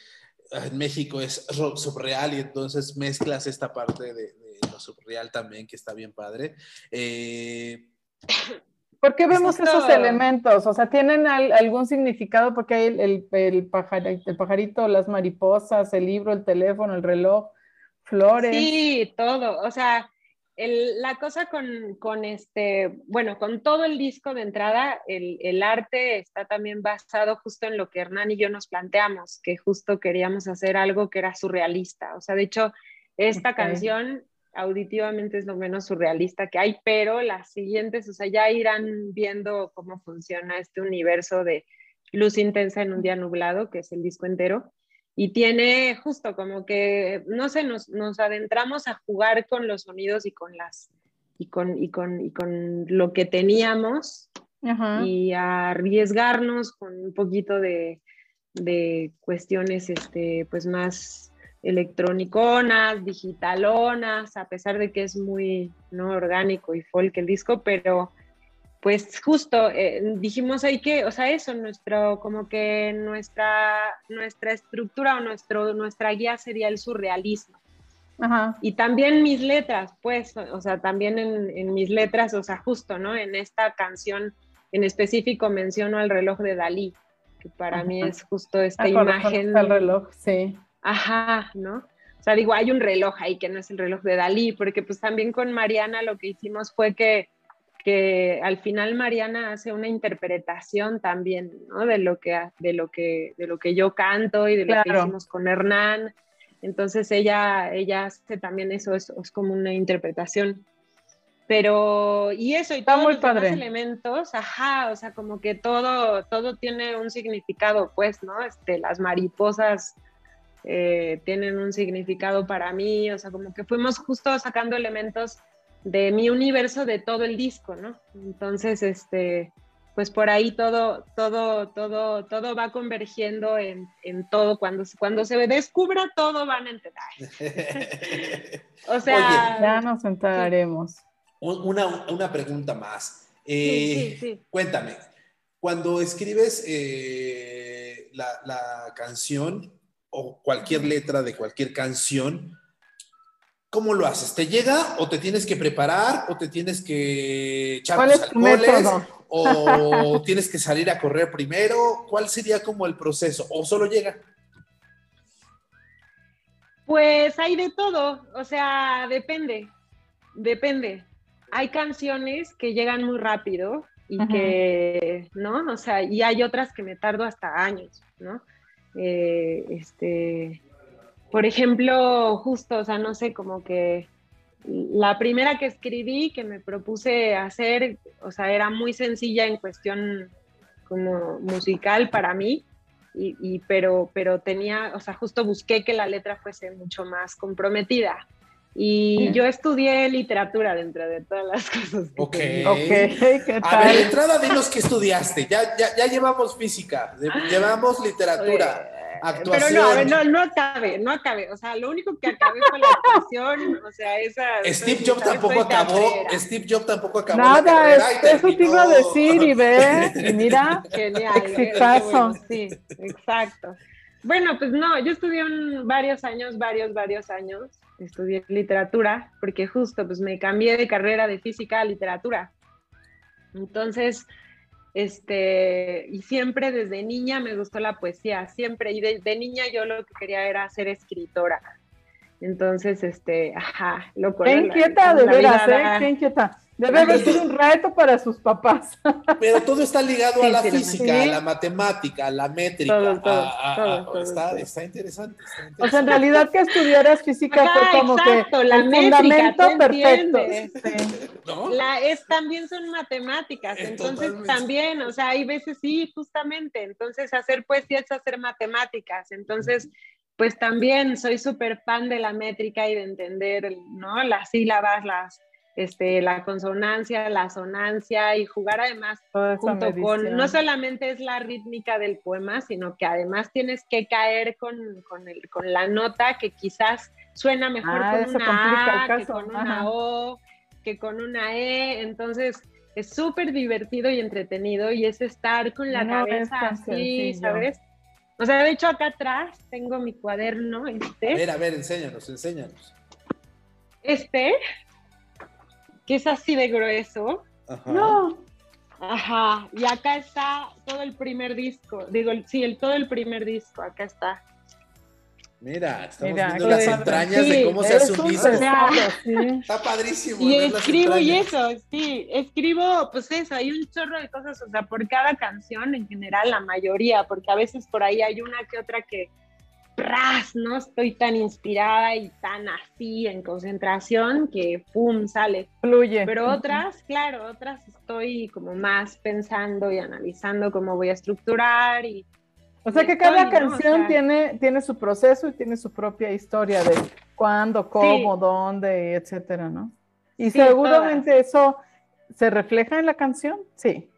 en México es surreal y entonces mezclas esta parte de, lo surreal también que está bien padre. Eh, ¿Por qué vemos esos elementos? O sea, ¿tienen algún significado? Porque hay el, el, pajarito, las mariposas, el libro, el teléfono, el reloj, flores. Sí, todo. O sea, la cosa con, este, bueno, con todo el disco de entrada, el, arte está también basado justo en lo que Hernán y yo nos planteamos, que justo queríamos hacer algo que era surrealista. O sea, de hecho, esta canción auditivamente es lo menos surrealista que hay, pero las siguientes, o sea, ya irán viendo cómo funciona este universo de luz intensa en un día nublado, que es el disco entero. Y tiene justo como que, no sé, nos, nos adentramos a jugar con los sonidos y con las y con, y con, y con lo que teníamos y a arriesgarnos con un poquito de, de cuestiones este, pues más electroniconas, digitalonas, a pesar de que es muy no orgánico y folk el disco, pero pues justo eh, dijimos hay que, o sea, eso, nuestro, como que nuestra, nuestra estructura o nuestro, nuestra guía sería el surrealismo. Y también mis letras, pues, o sea, también en, mis letras, o sea, justo, ¿no? En esta canción en específico menciono al reloj de Dalí, que para mí es justo esta ah, imagen. El reloj, sí. Ajá, ¿no? O sea, digo, hay un reloj ahí que no es el reloj de Dalí, porque pues también con Mariana lo que hicimos fue que, que al final Mariana hace una interpretación también, ¿no? De lo que, de lo que, de lo que yo canto y de lo que hicimos con Hernán. Entonces ella, ella hace también eso, es, es como una interpretación. Pero, y eso, y todos los demás elementos, ajá, o sea, como que todo, todo tiene un significado, pues, ¿no? Este, las mariposas eh, tienen un significado para mí, o sea, como que fuimos justo sacando elementos de mi universo de todo el disco, ¿no? Entonces, este, pues por ahí todo, todo, todo, todo va convergiendo en, todo. Cuando, cuando se descubra todo van a entender. o sea, ya nos enteraremos. Una, pregunta más. Eh, cuéntame, cuando escribes eh, la, canción o cualquier letra de cualquier canción, ¿cómo lo haces? ¿Te llega o te tienes que preparar o te tienes que echar tus alcoholes o tienes que salir a correr primero? ¿Cuál sería como el proceso? ¿O solo llega? Pues hay de todo, o sea, depende, depende. Hay canciones que llegan muy rápido y que, ¿no? O sea, y hay otras que me tardo hasta años, ¿no? Eh, este, por ejemplo, justo, o sea, no sé, como que la primera que escribí, que me propuse hacer, o sea, era muy sencilla en cuestión como musical para mí, y, pero, pero tenía, o sea, justo busqué que la letra fuese mucho más comprometida. Y yo estudié literatura dentro de todas las cosas. ok. okay. A ver, de entrada dinos qué estudiaste. Ya, ya, ya llevamos física, llevamos literatura. Actuación. Pero no, a ver, no, no acabe, no acabe. O sea, lo único que acabé fue la actuación. O sea, esa. Steve Jobs tampoco acabó. Steve Jobs tampoco acabó. Nada, eso te iba a decir y ve. Y mira, genial. Exitazo. sí, exacto. Bueno, pues no, yo estudié varios años, varios, varios años. Estudié literatura porque justo pues me cambié de carrera de física a literatura. Entonces, este, y siempre desde niña me gustó la poesía, siempre, y de, niña yo lo que quería era ser escritora. Entonces, este, ajá, lo Qué inquieta, de veras, ¿eh? Qué inquieta. Debe haber sido un reto para sus papás. Pero todo está ligado a la física, a la matemática, a la métrica. está, interesante, O sea, en realidad que estudiaras física fue como que la el fundamento perfecto. La, es, también son matemáticas, entonces también, o sea, hay veces sí, justamente. Entonces, hacer poesía es hacer matemáticas. Entonces, pues también soy súper fan de la métrica y de entender, ¿no? Las sílabas, las este, la consonancia, la sonancia y jugar además junto con, no solamente es la rítmica del poema, sino que además tienes que caer con, con, el, con la nota que quizás suena mejor ah, con una A, que con una O, que con una E, entonces es súper divertido y entretenido y es estar con la cabeza así, ¿sabes? O sea, de hecho acá atrás tengo mi cuaderno. Este. A ver, a ver, enséñanos, enséñanos. Este que es así de grueso. Ajá. No. Ajá, y acá está todo el primer disco, digo, sí, el, todo el primer disco, acá está. Mira, estamos viendo las entrañas de cómo se disco. Está padrísimo. Y escribo y eso, sí, escribo, pues eso, hay un chorro de cosas, o sea, por cada canción en general, la mayoría, porque a veces por ahí hay una que otra que, ¡pras! no estoy tan inspirada y tan así en concentración que ¡pum! sale. Fluye. Pero otras, claro, otras estoy como más pensando y analizando cómo voy a estructurar y... O sea que cada canción tiene, tiene su proceso y tiene su propia historia de cuándo, cómo, dónde, etcétera, ¿no? Y seguramente eso se refleja en la canción, sí.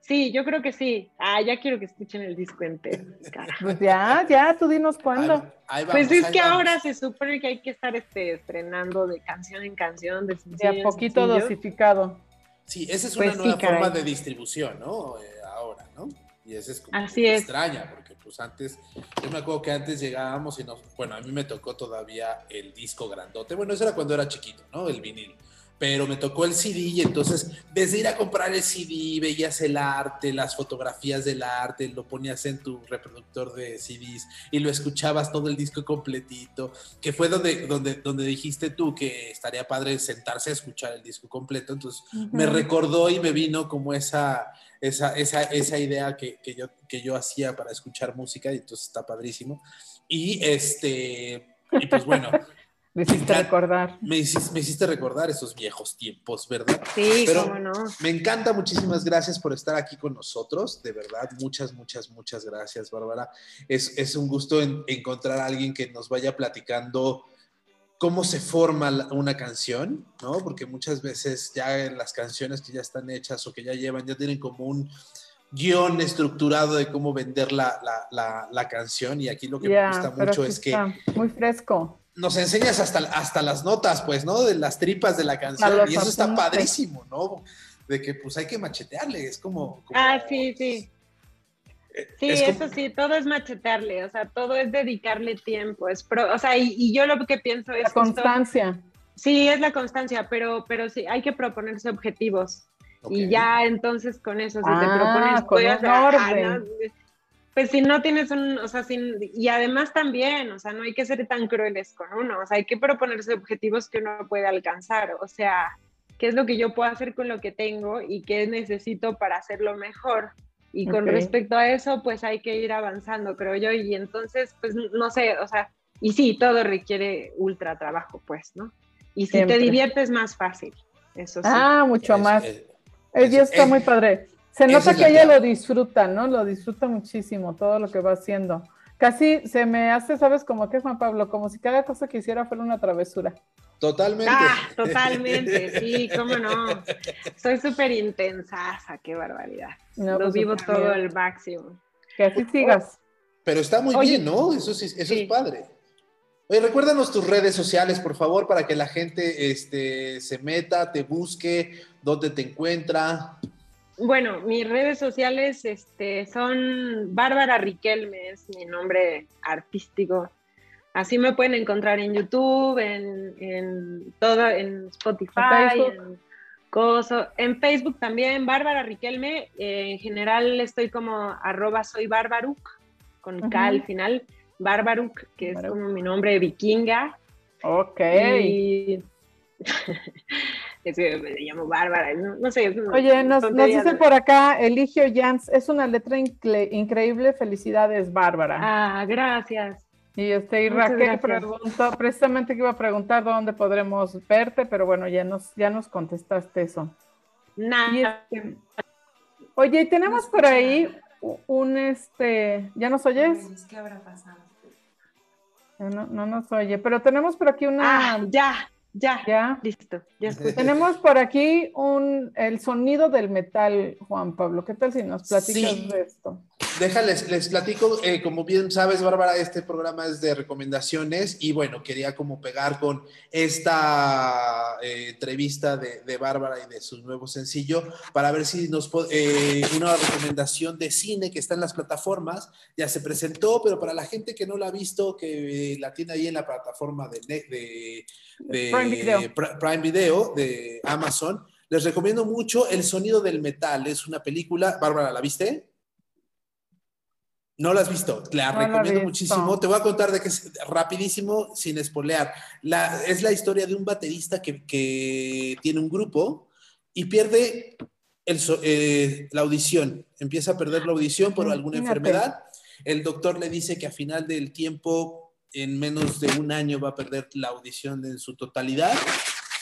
Sí, yo creo que sí. Ah, ya quiero que escuchen el disco entero. Pues ya, ya, tú dinos cuándo. pues es que ahora se supone que hay que estar este, estrenando de canción en canción, de, de a poquito dosificado. Sí, esa es una pues nueva forma de distribución, ¿no? Eh, ahora, ¿no? Y esa es como Así extraña, porque pues antes, yo me acuerdo que antes llegábamos y nos, bueno, a mí me tocó todavía el disco grandote, bueno, eso era cuando era chiquito, ¿no? El vinil pero me tocó el CD y entonces desde ir a comprar el CD veías el arte, las fotografías del arte, lo ponías en tu reproductor de CDs y lo escuchabas todo el disco completito, que fue donde, donde, donde dijiste tú que estaría padre sentarse a escuchar el disco completo, entonces me recordó y me vino como esa, esa, esa, esa idea que, que, yo, que yo hacía para escuchar música y entonces está padrísimo. Y este, y pues bueno. Me hiciste recordar. Me hiciste, recordar esos viejos tiempos, ¿verdad? Sí, cómo no. Me encanta, muchísimas gracias por estar aquí con nosotros, de verdad, muchas, muchas, muchas gracias, Bárbara. Es, un gusto encontrar a alguien que nos vaya platicando cómo se forma una canción, ¿no? Porque muchas veces ya las canciones que ya están hechas o que ya llevan, ya tienen como un guion estructurado de cómo vender la, canción y aquí lo que me gusta mucho es que... Muy fresco nos enseñas hasta, hasta las notas, pues, ¿no? De las tripas de la canción. Y eso está padrísimo, ¿no? De que pues hay que machetearle, es como... ah, sí, sí. Eh, sí, eso sí, todo es machetearle, o sea, todo es dedicarle tiempo, es o sea, y, yo lo que pienso es... La constancia. sí, es la constancia, pero, pero sí, hay que proponerse objetivos. Y ya entonces con eso, si te ah, propones, con pues si no tienes un, o sea, sin, y además también, o sea, no hay que ser tan crueles con uno, o sea, hay que proponerse objetivos que uno puede alcanzar, o sea, qué es lo que yo puedo hacer con lo que tengo y qué necesito para hacerlo mejor. Y con respecto a eso, pues hay que ir avanzando, creo yo, y entonces, pues no sé, o sea, y sí, todo requiere ultra trabajo, pues, ¿no? Y si te diviertes más fácil, eso sí. Ah, mucho más. Es, está muy padre. Se nota que ella lo disfruta, ¿no? Lo disfruta muchísimo, todo lo que va haciendo. Casi se me hace, ¿sabes? Como que Juan Pablo, como si cada cosa que hiciera fuera una travesura. Totalmente. Ah, totalmente, sí, cómo no. Soy súper intensa, qué barbaridad. lo pues vivo todo el máximo. Que así sigas. Pero está muy bien, ¿no? Eso, sí, eso es padre. Oye, recuérdanos tus redes sociales, por favor, para que la gente este, se meta, te busque, dónde te encuentra. Bueno, mis redes sociales este, son Bárbara Riquelme, es mi nombre artístico. Así me pueden encontrar en YouTube, en, en todo, en Spotify, en Coso, en Facebook también, Bárbara Riquelme. Eh, en general estoy como arroba soy con K al final. Barbaruk, que es como mi nombre vikinga. Ok. es que me llamo Bárbara, no, sé. Oye, nos, dice por acá Eligio Jans, es una letra increíble, felicidades Bárbara. Ah, gracias. Y este, y Raquel preguntó, precisamente que iba a preguntar dónde podremos verte, pero bueno, ya nos, ya nos contestaste eso. Nada. Este, oye, y tenemos por ahí un, este, ¿ya nos oyes? ¿Qué habrá pasado? No, no nos oye, pero tenemos por aquí una... Ah, ya, ya, ya, listo. Ya Tenemos por aquí un, el sonido del metal, Juan Pablo. ¿Qué tal si nos platicas de esto? Déjales, les platico, eh, como bien sabes, Bárbara, este programa es de recomendaciones y bueno, quería como pegar con esta eh, entrevista de, Bárbara y de su nuevo sencillo para ver si nos eh, una recomendación de cine que está en las plataformas, ya se presentó, pero para la gente que no la ha visto, que la tiene ahí en la plataforma de, de, Prime Video de Amazon, les recomiendo mucho El sonido del metal, es una película, Bárbara, ¿la viste? No la has visto, la recomiendo muchísimo. Te voy a contar de que es rapidísimo, sin espolear. La, es la historia de un baterista que, tiene un grupo y pierde el, eh, la audición. Empieza a perder la audición por alguna enfermedad el doctor le dice que a final del tiempo, en menos de un año, va a perder la audición en su totalidad.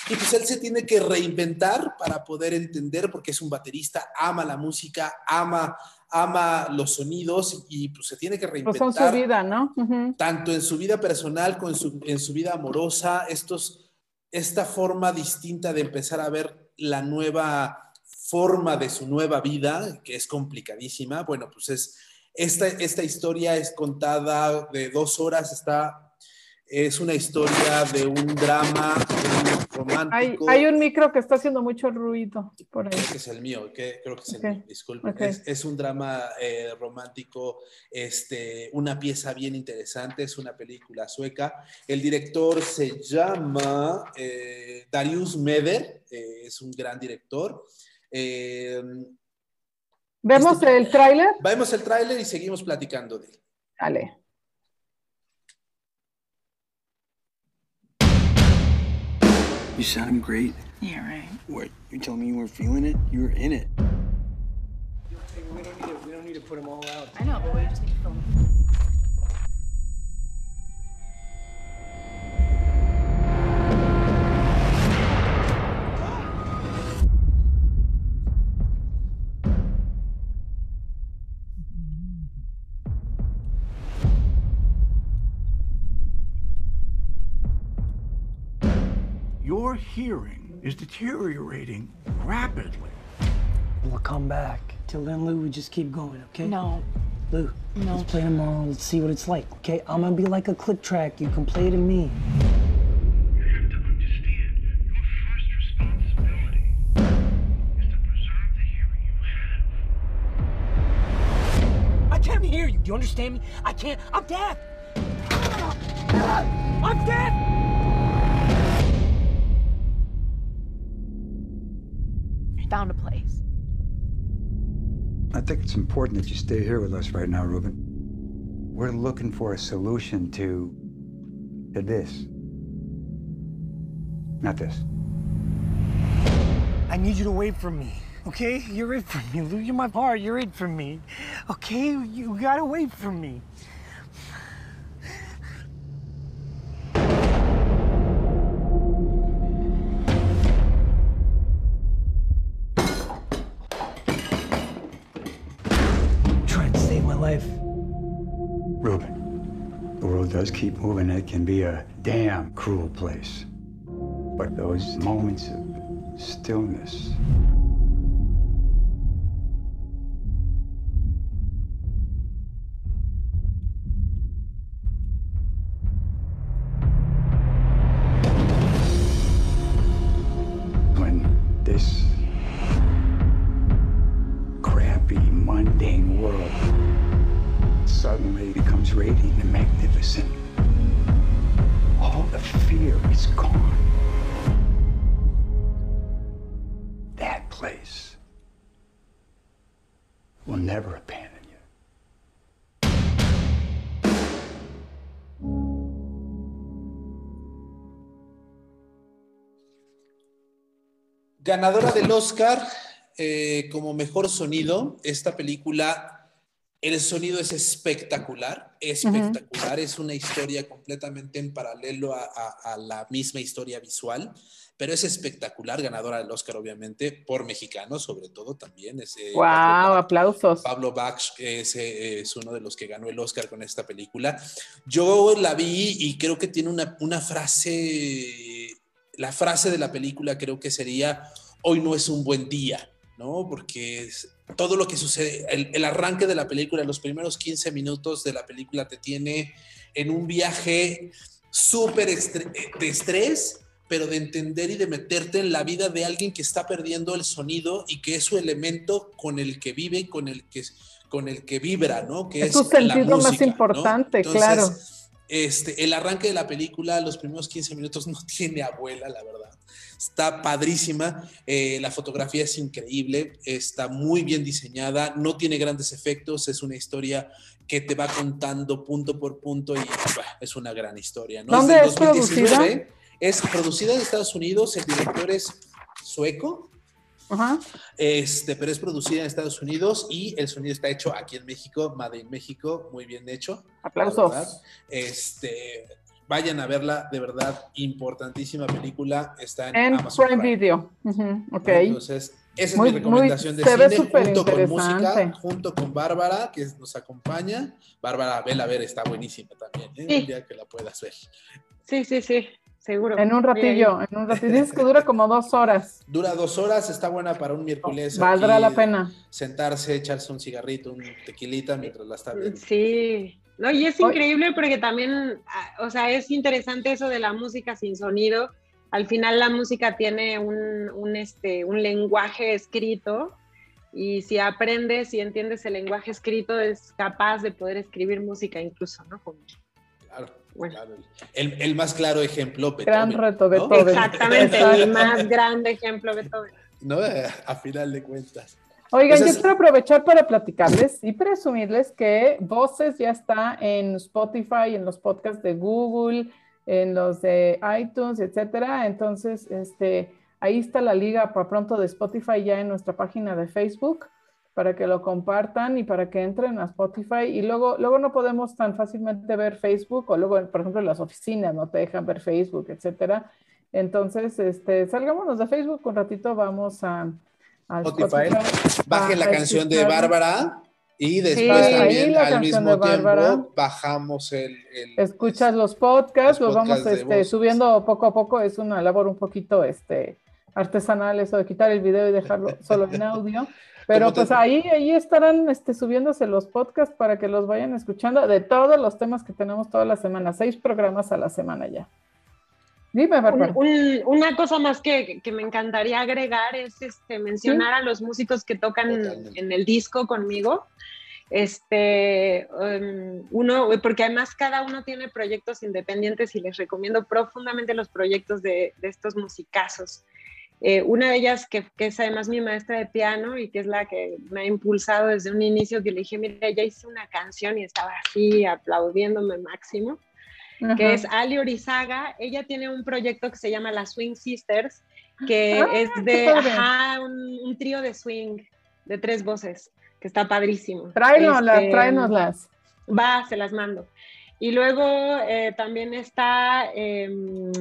Y pues él se tiene que reinventar para poder entender, porque es un baterista, ama la música, ama, ama los sonidos y pues se tiene que reinventar. Pues son su vida, ¿no? Tanto en su vida personal como en su, en su vida amorosa, estos, esta forma distinta de empezar a ver la nueva forma de su nueva vida, que es complicadísima. Bueno, pues es, esta, esta historia es contada de dos horas, está, es una historia de un drama romántico. Hay, un micro que está haciendo mucho ruido por ahí. Creo que es el mío, creo que es el mío, disculpe. Es, un drama eh, romántico, este, una pieza bien interesante, es una película sueca. El director se llama eh, Darius Meder, eh, es un gran director. ¿Vemos este, el tráiler? Vemos el tráiler y seguimos platicando de él. Dale. You sound great. Yeah, right. What? You telling me you weren't feeling it? You were in it. We don't need to, we don't need to put them all out. I know, but we just need to film hearing is deteriorating rapidly. We'll come back. Till then, Lou, we just keep going, okay? No. Lou, no. let's play tomorrow. Let's see what it's like, okay? I'm gonna be like a click track. You can play to me. You have to understand, your first responsibility is to preserve the hearing you have. I can't hear you. Do you understand me? I can't. I'm deaf. I'm deaf. Found a place. I think it's important that you stay here with us right now, Ruben. We're looking for a solution to, to this. Not this. I need you to wait for me, okay? You're it for me, Lou. You're my heart. You're it for me, okay? You gotta wait for me. Does keep moving, it can be a damn cruel place. But those moments of stillness, Ganadora del Oscar eh, como mejor sonido, esta película el sonido es espectacular, espectacular, es una historia completamente en paralelo a, la misma historia visual, pero es espectacular, ganadora del Oscar obviamente, por mexicano sobre todo también. ¡Wow! aplausos. Pablo Bach es, es, uno de los que ganó el Oscar con esta película. Yo la vi y creo que tiene una, una frase, la frase de la película creo que sería, hoy no es un buen día, ¿no? Porque... Es, todo lo que sucede, el, arranque de la película, los primeros 15 minutos de la película te tiene en un viaje súper de estrés, pero de entender y de meterte en la vida de alguien que está perdiendo el sonido y que es su elemento con el que vive, con el que, con el que vibra, ¿no? Que es, su sentido más importante, claro. Este, el arranque de la película, los primeros 15 minutos no tiene abuela, la verdad. Está padrísima, eh, la fotografía es increíble, está muy bien diseñada, no tiene grandes efectos, es una historia que te va contando punto por punto y es una gran historia. ¿no? ¿Dónde es, producida? Es producida en Estados Unidos, el director es sueco. Ajá. Este, pero es producida en Estados Unidos y el sonido está hecho aquí en México, Made in México, muy bien hecho. la Aplausos. Este, vayan a verla, de verdad, importantísima película. Está en, En Amazon Prime Prime. Video. Ujú, Ok. Entonces, esa es Muy- mi recomendación muy- de cine, junto con música, junto con Bárbara, que nos acompaña. Bárbara, vela a ver, está buenísima también, ¿eh? Sí. un día que la puedas ver. Sí, sí, sí, seguro. En un ratillo, en un ratillo. Dices que dura como dos horas. Dura dos horas, está buena para un miércoles. Valdrá aquí, la pena. Sentarse, echarse un cigarrito, un tequilita mientras la está viendo. Sí, no, y es increíble porque también, ah, o sea, es interesante eso de la música sin sonido. Al final la música tiene un, un, este, un lenguaje escrito y si aprendes y entiendes el lenguaje escrito es capaz de poder escribir música incluso, ¿no? Como- Bueno. claro. El, el más claro ejemplo, Gran Beethoven, reto, ¿no? Beethoven. Exactamente, el más grande ejemplo de todo. ¿No? A final de cuentas. Oigan, Entonces- yo quiero aprovechar para platicarles y presumirles que Voces ya está en Spotify, en los podcasts de Google, en los de iTunes, etcétera. Entonces, este, ahí está la liga para pronto de Spotify ya en nuestra página de Facebook para que lo compartan y para que entren a Spotify. Y luego, luego no podemos tan fácilmente ver Facebook o luego, por ejemplo, en las oficinas no te dejan ver Facebook, etcétera. Entonces, este, salgámonos de Facebook un ratito, vamos a, a Spotify. Bajen la a canción de. Bárbara y después Sí. También al mismo tiempo bajamos el, el- Escuchas los podcasts, Los los vamos podcasts este, voces. subiendo poco a poco. Es una labor un poquito este, artesanal eso de quitar el video y dejarlo solo en audio. Pero ¿Cómo te- pues ahí, ahí estarán este, subiéndose los podcasts para que los vayan escuchando de todos los temas que tenemos toda la semana. Seis programas a la semana ya. Dime, Bárbara. Un- un- una cosa más que, que me encantaría agregar es este, mencionar a los músicos que tocan en el disco conmigo. Este, um, uno, porque además cada uno tiene proyectos independientes y les recomiendo profundamente los proyectos de, de estos musicazos. Eh, una de ellas, que, que es además mi maestra de piano y que es la que me ha impulsado desde un inicio, que le dije, mira, ya hice una canción y estaba así aplaudiéndome máximo que es Ali Orizaga. Ella tiene un proyecto que se llama las Swing Sisters, que Ah, es de ajá, un, un trío de swing de tres voces, que está padrísimo. Tráenoslas, Este, tráenoslas. Va, se las mando. Y luego eh, también está em,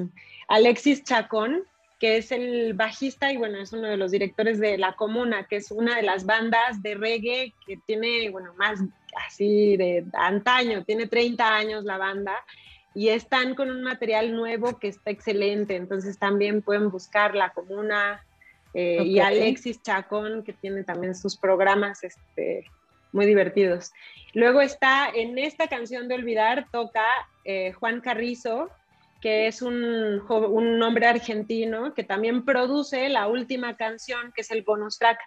Alexis Chacón, que es el bajista y bueno, es uno de los directores de La Comuna, que es una de las bandas de reggae que tiene, bueno, más así de antaño, tiene 30 años la banda y están con un material nuevo que está excelente, entonces también pueden buscar La Comuna eh, y. Alexis Chacón, que tiene también sus programas este, muy divertidos. Luego está en esta canción de Olvidar, toca eh, Juan Carrizo, que es un, un hombre argentino que también produce la última canción, que es el bonus track.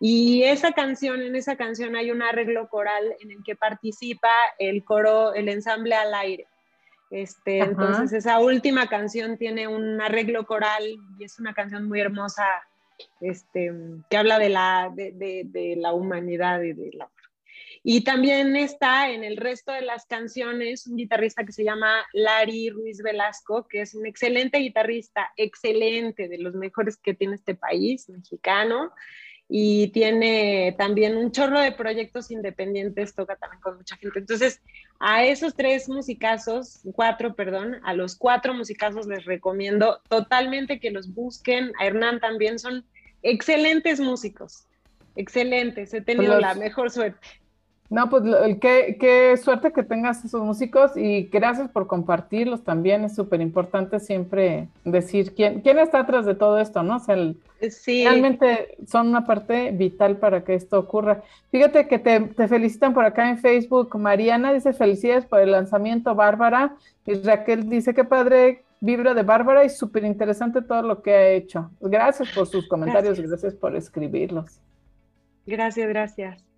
Y esa canción, en esa canción hay un arreglo coral en el que participa el coro, el ensamble al aire. Este, Ajá. entonces esa última canción tiene un arreglo coral y es una canción muy hermosa este, que habla de la, de, de- de la humanidad y del amor. Y también está en el resto de las canciones un guitarrista que se llama Larry Ruiz Velasco, que es un excelente guitarrista, excelente, de los mejores que tiene este país, mexicano, y tiene también un chorro de proyectos independientes, toca también con mucha gente. Entonces, a esos tres musicazos, cuatro, perdón, a los cuatro musicazos les recomiendo totalmente que los busquen. A Hernán también son excelentes músicos, excelentes. He tenido Los- la mejor suerte. No, pues qué, qué suerte que tengas esos músicos y gracias por compartirlos también. Es súper importante siempre decir quién, quién está atrás de todo esto, ¿no? O sea, el- Sí, realmente son una parte vital para que esto ocurra. Fíjate que te, te felicitan por acá en Facebook. Mariana dice felicidades por el lanzamiento, Bárbara. Y Raquel dice qué padre vibra de Bárbara y súper interesante todo lo que ha hecho. Gracias por sus comentarios y gracias por escribirlos. gracias, gracias.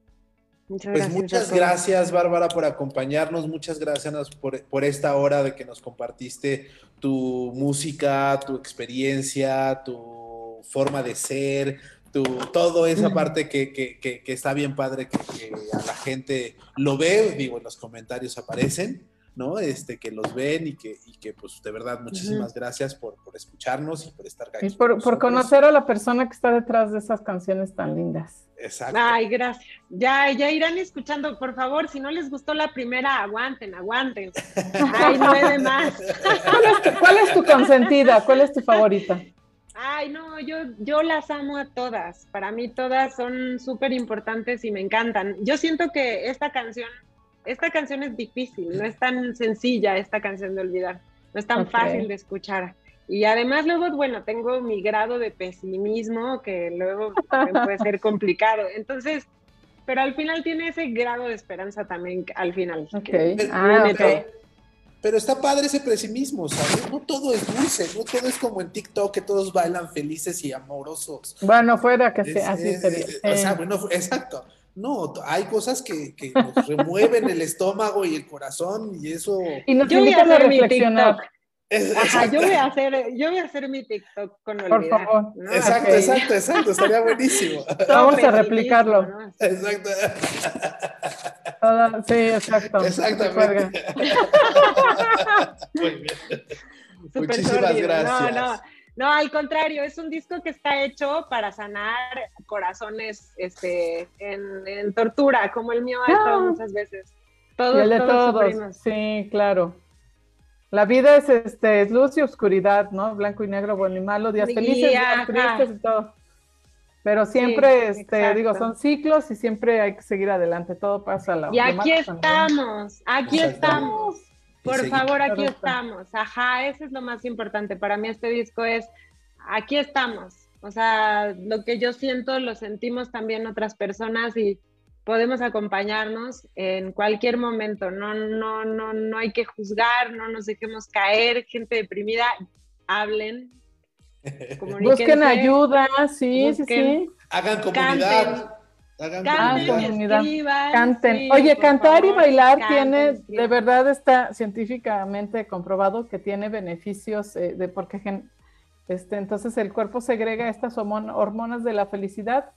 Muchas Pues gracias. muchas gracias, Bárbara, por acompañarnos. Muchas gracias por, por esta hora de que nos compartiste tu música, tu experiencia, tu forma de ser, tu, todo esa parte que, que- que- que está bien padre, que, que a la gente lo ve, digo, en los comentarios aparecen, ¿no? Este, que los ven y que, y que pues de verdad, muchísimas gracias por, por escucharnos y por estar aquí. Y por, con por nosotros. conocer a la persona que está detrás de esas canciones tan lindas. Exacto. Ay, gracias. Ya, ya irán escuchando, por favor, si no les gustó la primera, aguanten, aguanten. Hay nueve más. ¿Cuál es, tu, cuál es tu consentida? ¿Cuál es tu favorita? Ay, no, yo, yo las amo a todas. Para mí todas son súper importantes y me encantan. Yo siento que esta canción, esta canción es difícil, no es tan sencilla esta canción de olvidar, no es tan fácil de escuchar. Y además luego, bueno, tengo mi grado de pesimismo que luego también puede ser complicado. Entonces, pero al final tiene ese grado de esperanza también al final. Ok. que Ah, ok. todo. Pero está padre ese pesimismo, ¿sabes? No todo es dulce, no todo es como en TikTok que todos bailan felices y amorosos. Bueno, fuera que Es- sea, así es- sería. es- O sea, Eh, bueno, exacto. No, hay cosas que, que nos remueven el estómago y el corazón y eso... y nos Yo voy a invitan a hacer mi reflexionar. TikTok. es- Ajá, yo voy a hacer, yo voy a hacer mi TikTok con Por olvidar. favor. ¿no? Exacto, Ok. exacto, exacto, estaría buenísimo. Vamos a replicarlo. ¿no? Exacto. Toda- sí, exacto. Exactamente. Muy bien. Muchísimas sórdido. gracias. No, no, no, al contrario, es un disco que está hecho para sanar corazones este, en, en tortura, como el mío ha estado Ah. muchas veces. Y Todos, el de todos todos. Sí, claro. La vida es este, es luz y oscuridad, ¿no? Blanco y negro, bueno y malo, días Y felices, días tristes y todo. Pero siempre, este, exacto. digo, son ciclos y siempre hay que seguir adelante. Todo pasa a la Y aquí estamos, aquí estamos. Por seguimos. favor, aquí estamos. Ajá, eso es lo más importante. Para mí este disco es, aquí estamos. O sea, lo que yo siento lo sentimos también otras personas y podemos acompañarnos en cualquier momento. No, no, no, no hay que juzgar, no nos dejemos caer. Gente deprimida, hablen. Busquen ayuda, sí, sí, Busquen- sí. Hagan comunidad. Hagan Canten, escriban, Canten. sí, Oye, cantar y bailar canten, tiene, de verdad está científicamente comprobado que tiene beneficios eh, de porque gen- este, entonces el cuerpo segrega estas hormon- hormonas de la felicidad.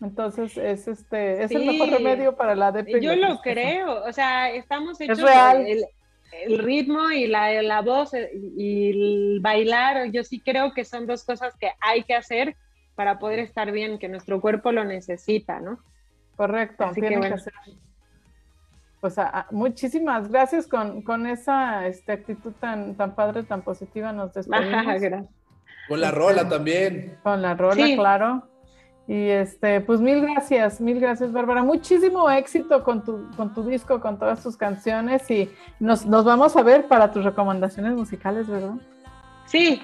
Entonces es este es el mejor remedio para la depresión. Yo lo creo, o sea, estamos hechos real. El, el ritmo y la, la voz eh, y el bailar, yo sí creo que son dos cosas que hay que hacer para poder estar bien, que nuestro cuerpo lo necesita, ¿no? Correcto, Así que hacer. Pues a- a- muchísimas gracias con, con esa este, actitud tan, tan padre, tan positiva. Nos despedimos. Con la rola también. Con la rola, Sí. claro. Y este, pues mil gracias, mil gracias, Bárbara. Muchísimo éxito con tu, con tu disco, con todas tus canciones. Y nos, nos vamos a ver para tus recomendaciones musicales, ¿verdad? Sí,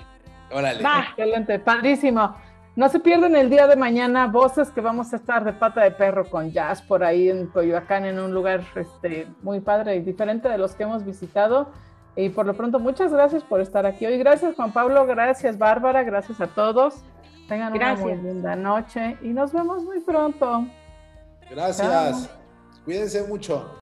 Órale. va. Excelente, padrísimo. No se pierden el día de mañana voces que vamos a estar de pata de perro con jazz por ahí en Coyoacán, en un lugar este, muy padre y diferente de los que hemos visitado. Y por lo pronto, muchas gracias por estar aquí hoy. Gracias, Juan Pablo. Gracias, Bárbara. Gracias a todos. Tengan una muy Gracias. linda noche y nos vemos muy pronto. Gracias. Cuídense mucho.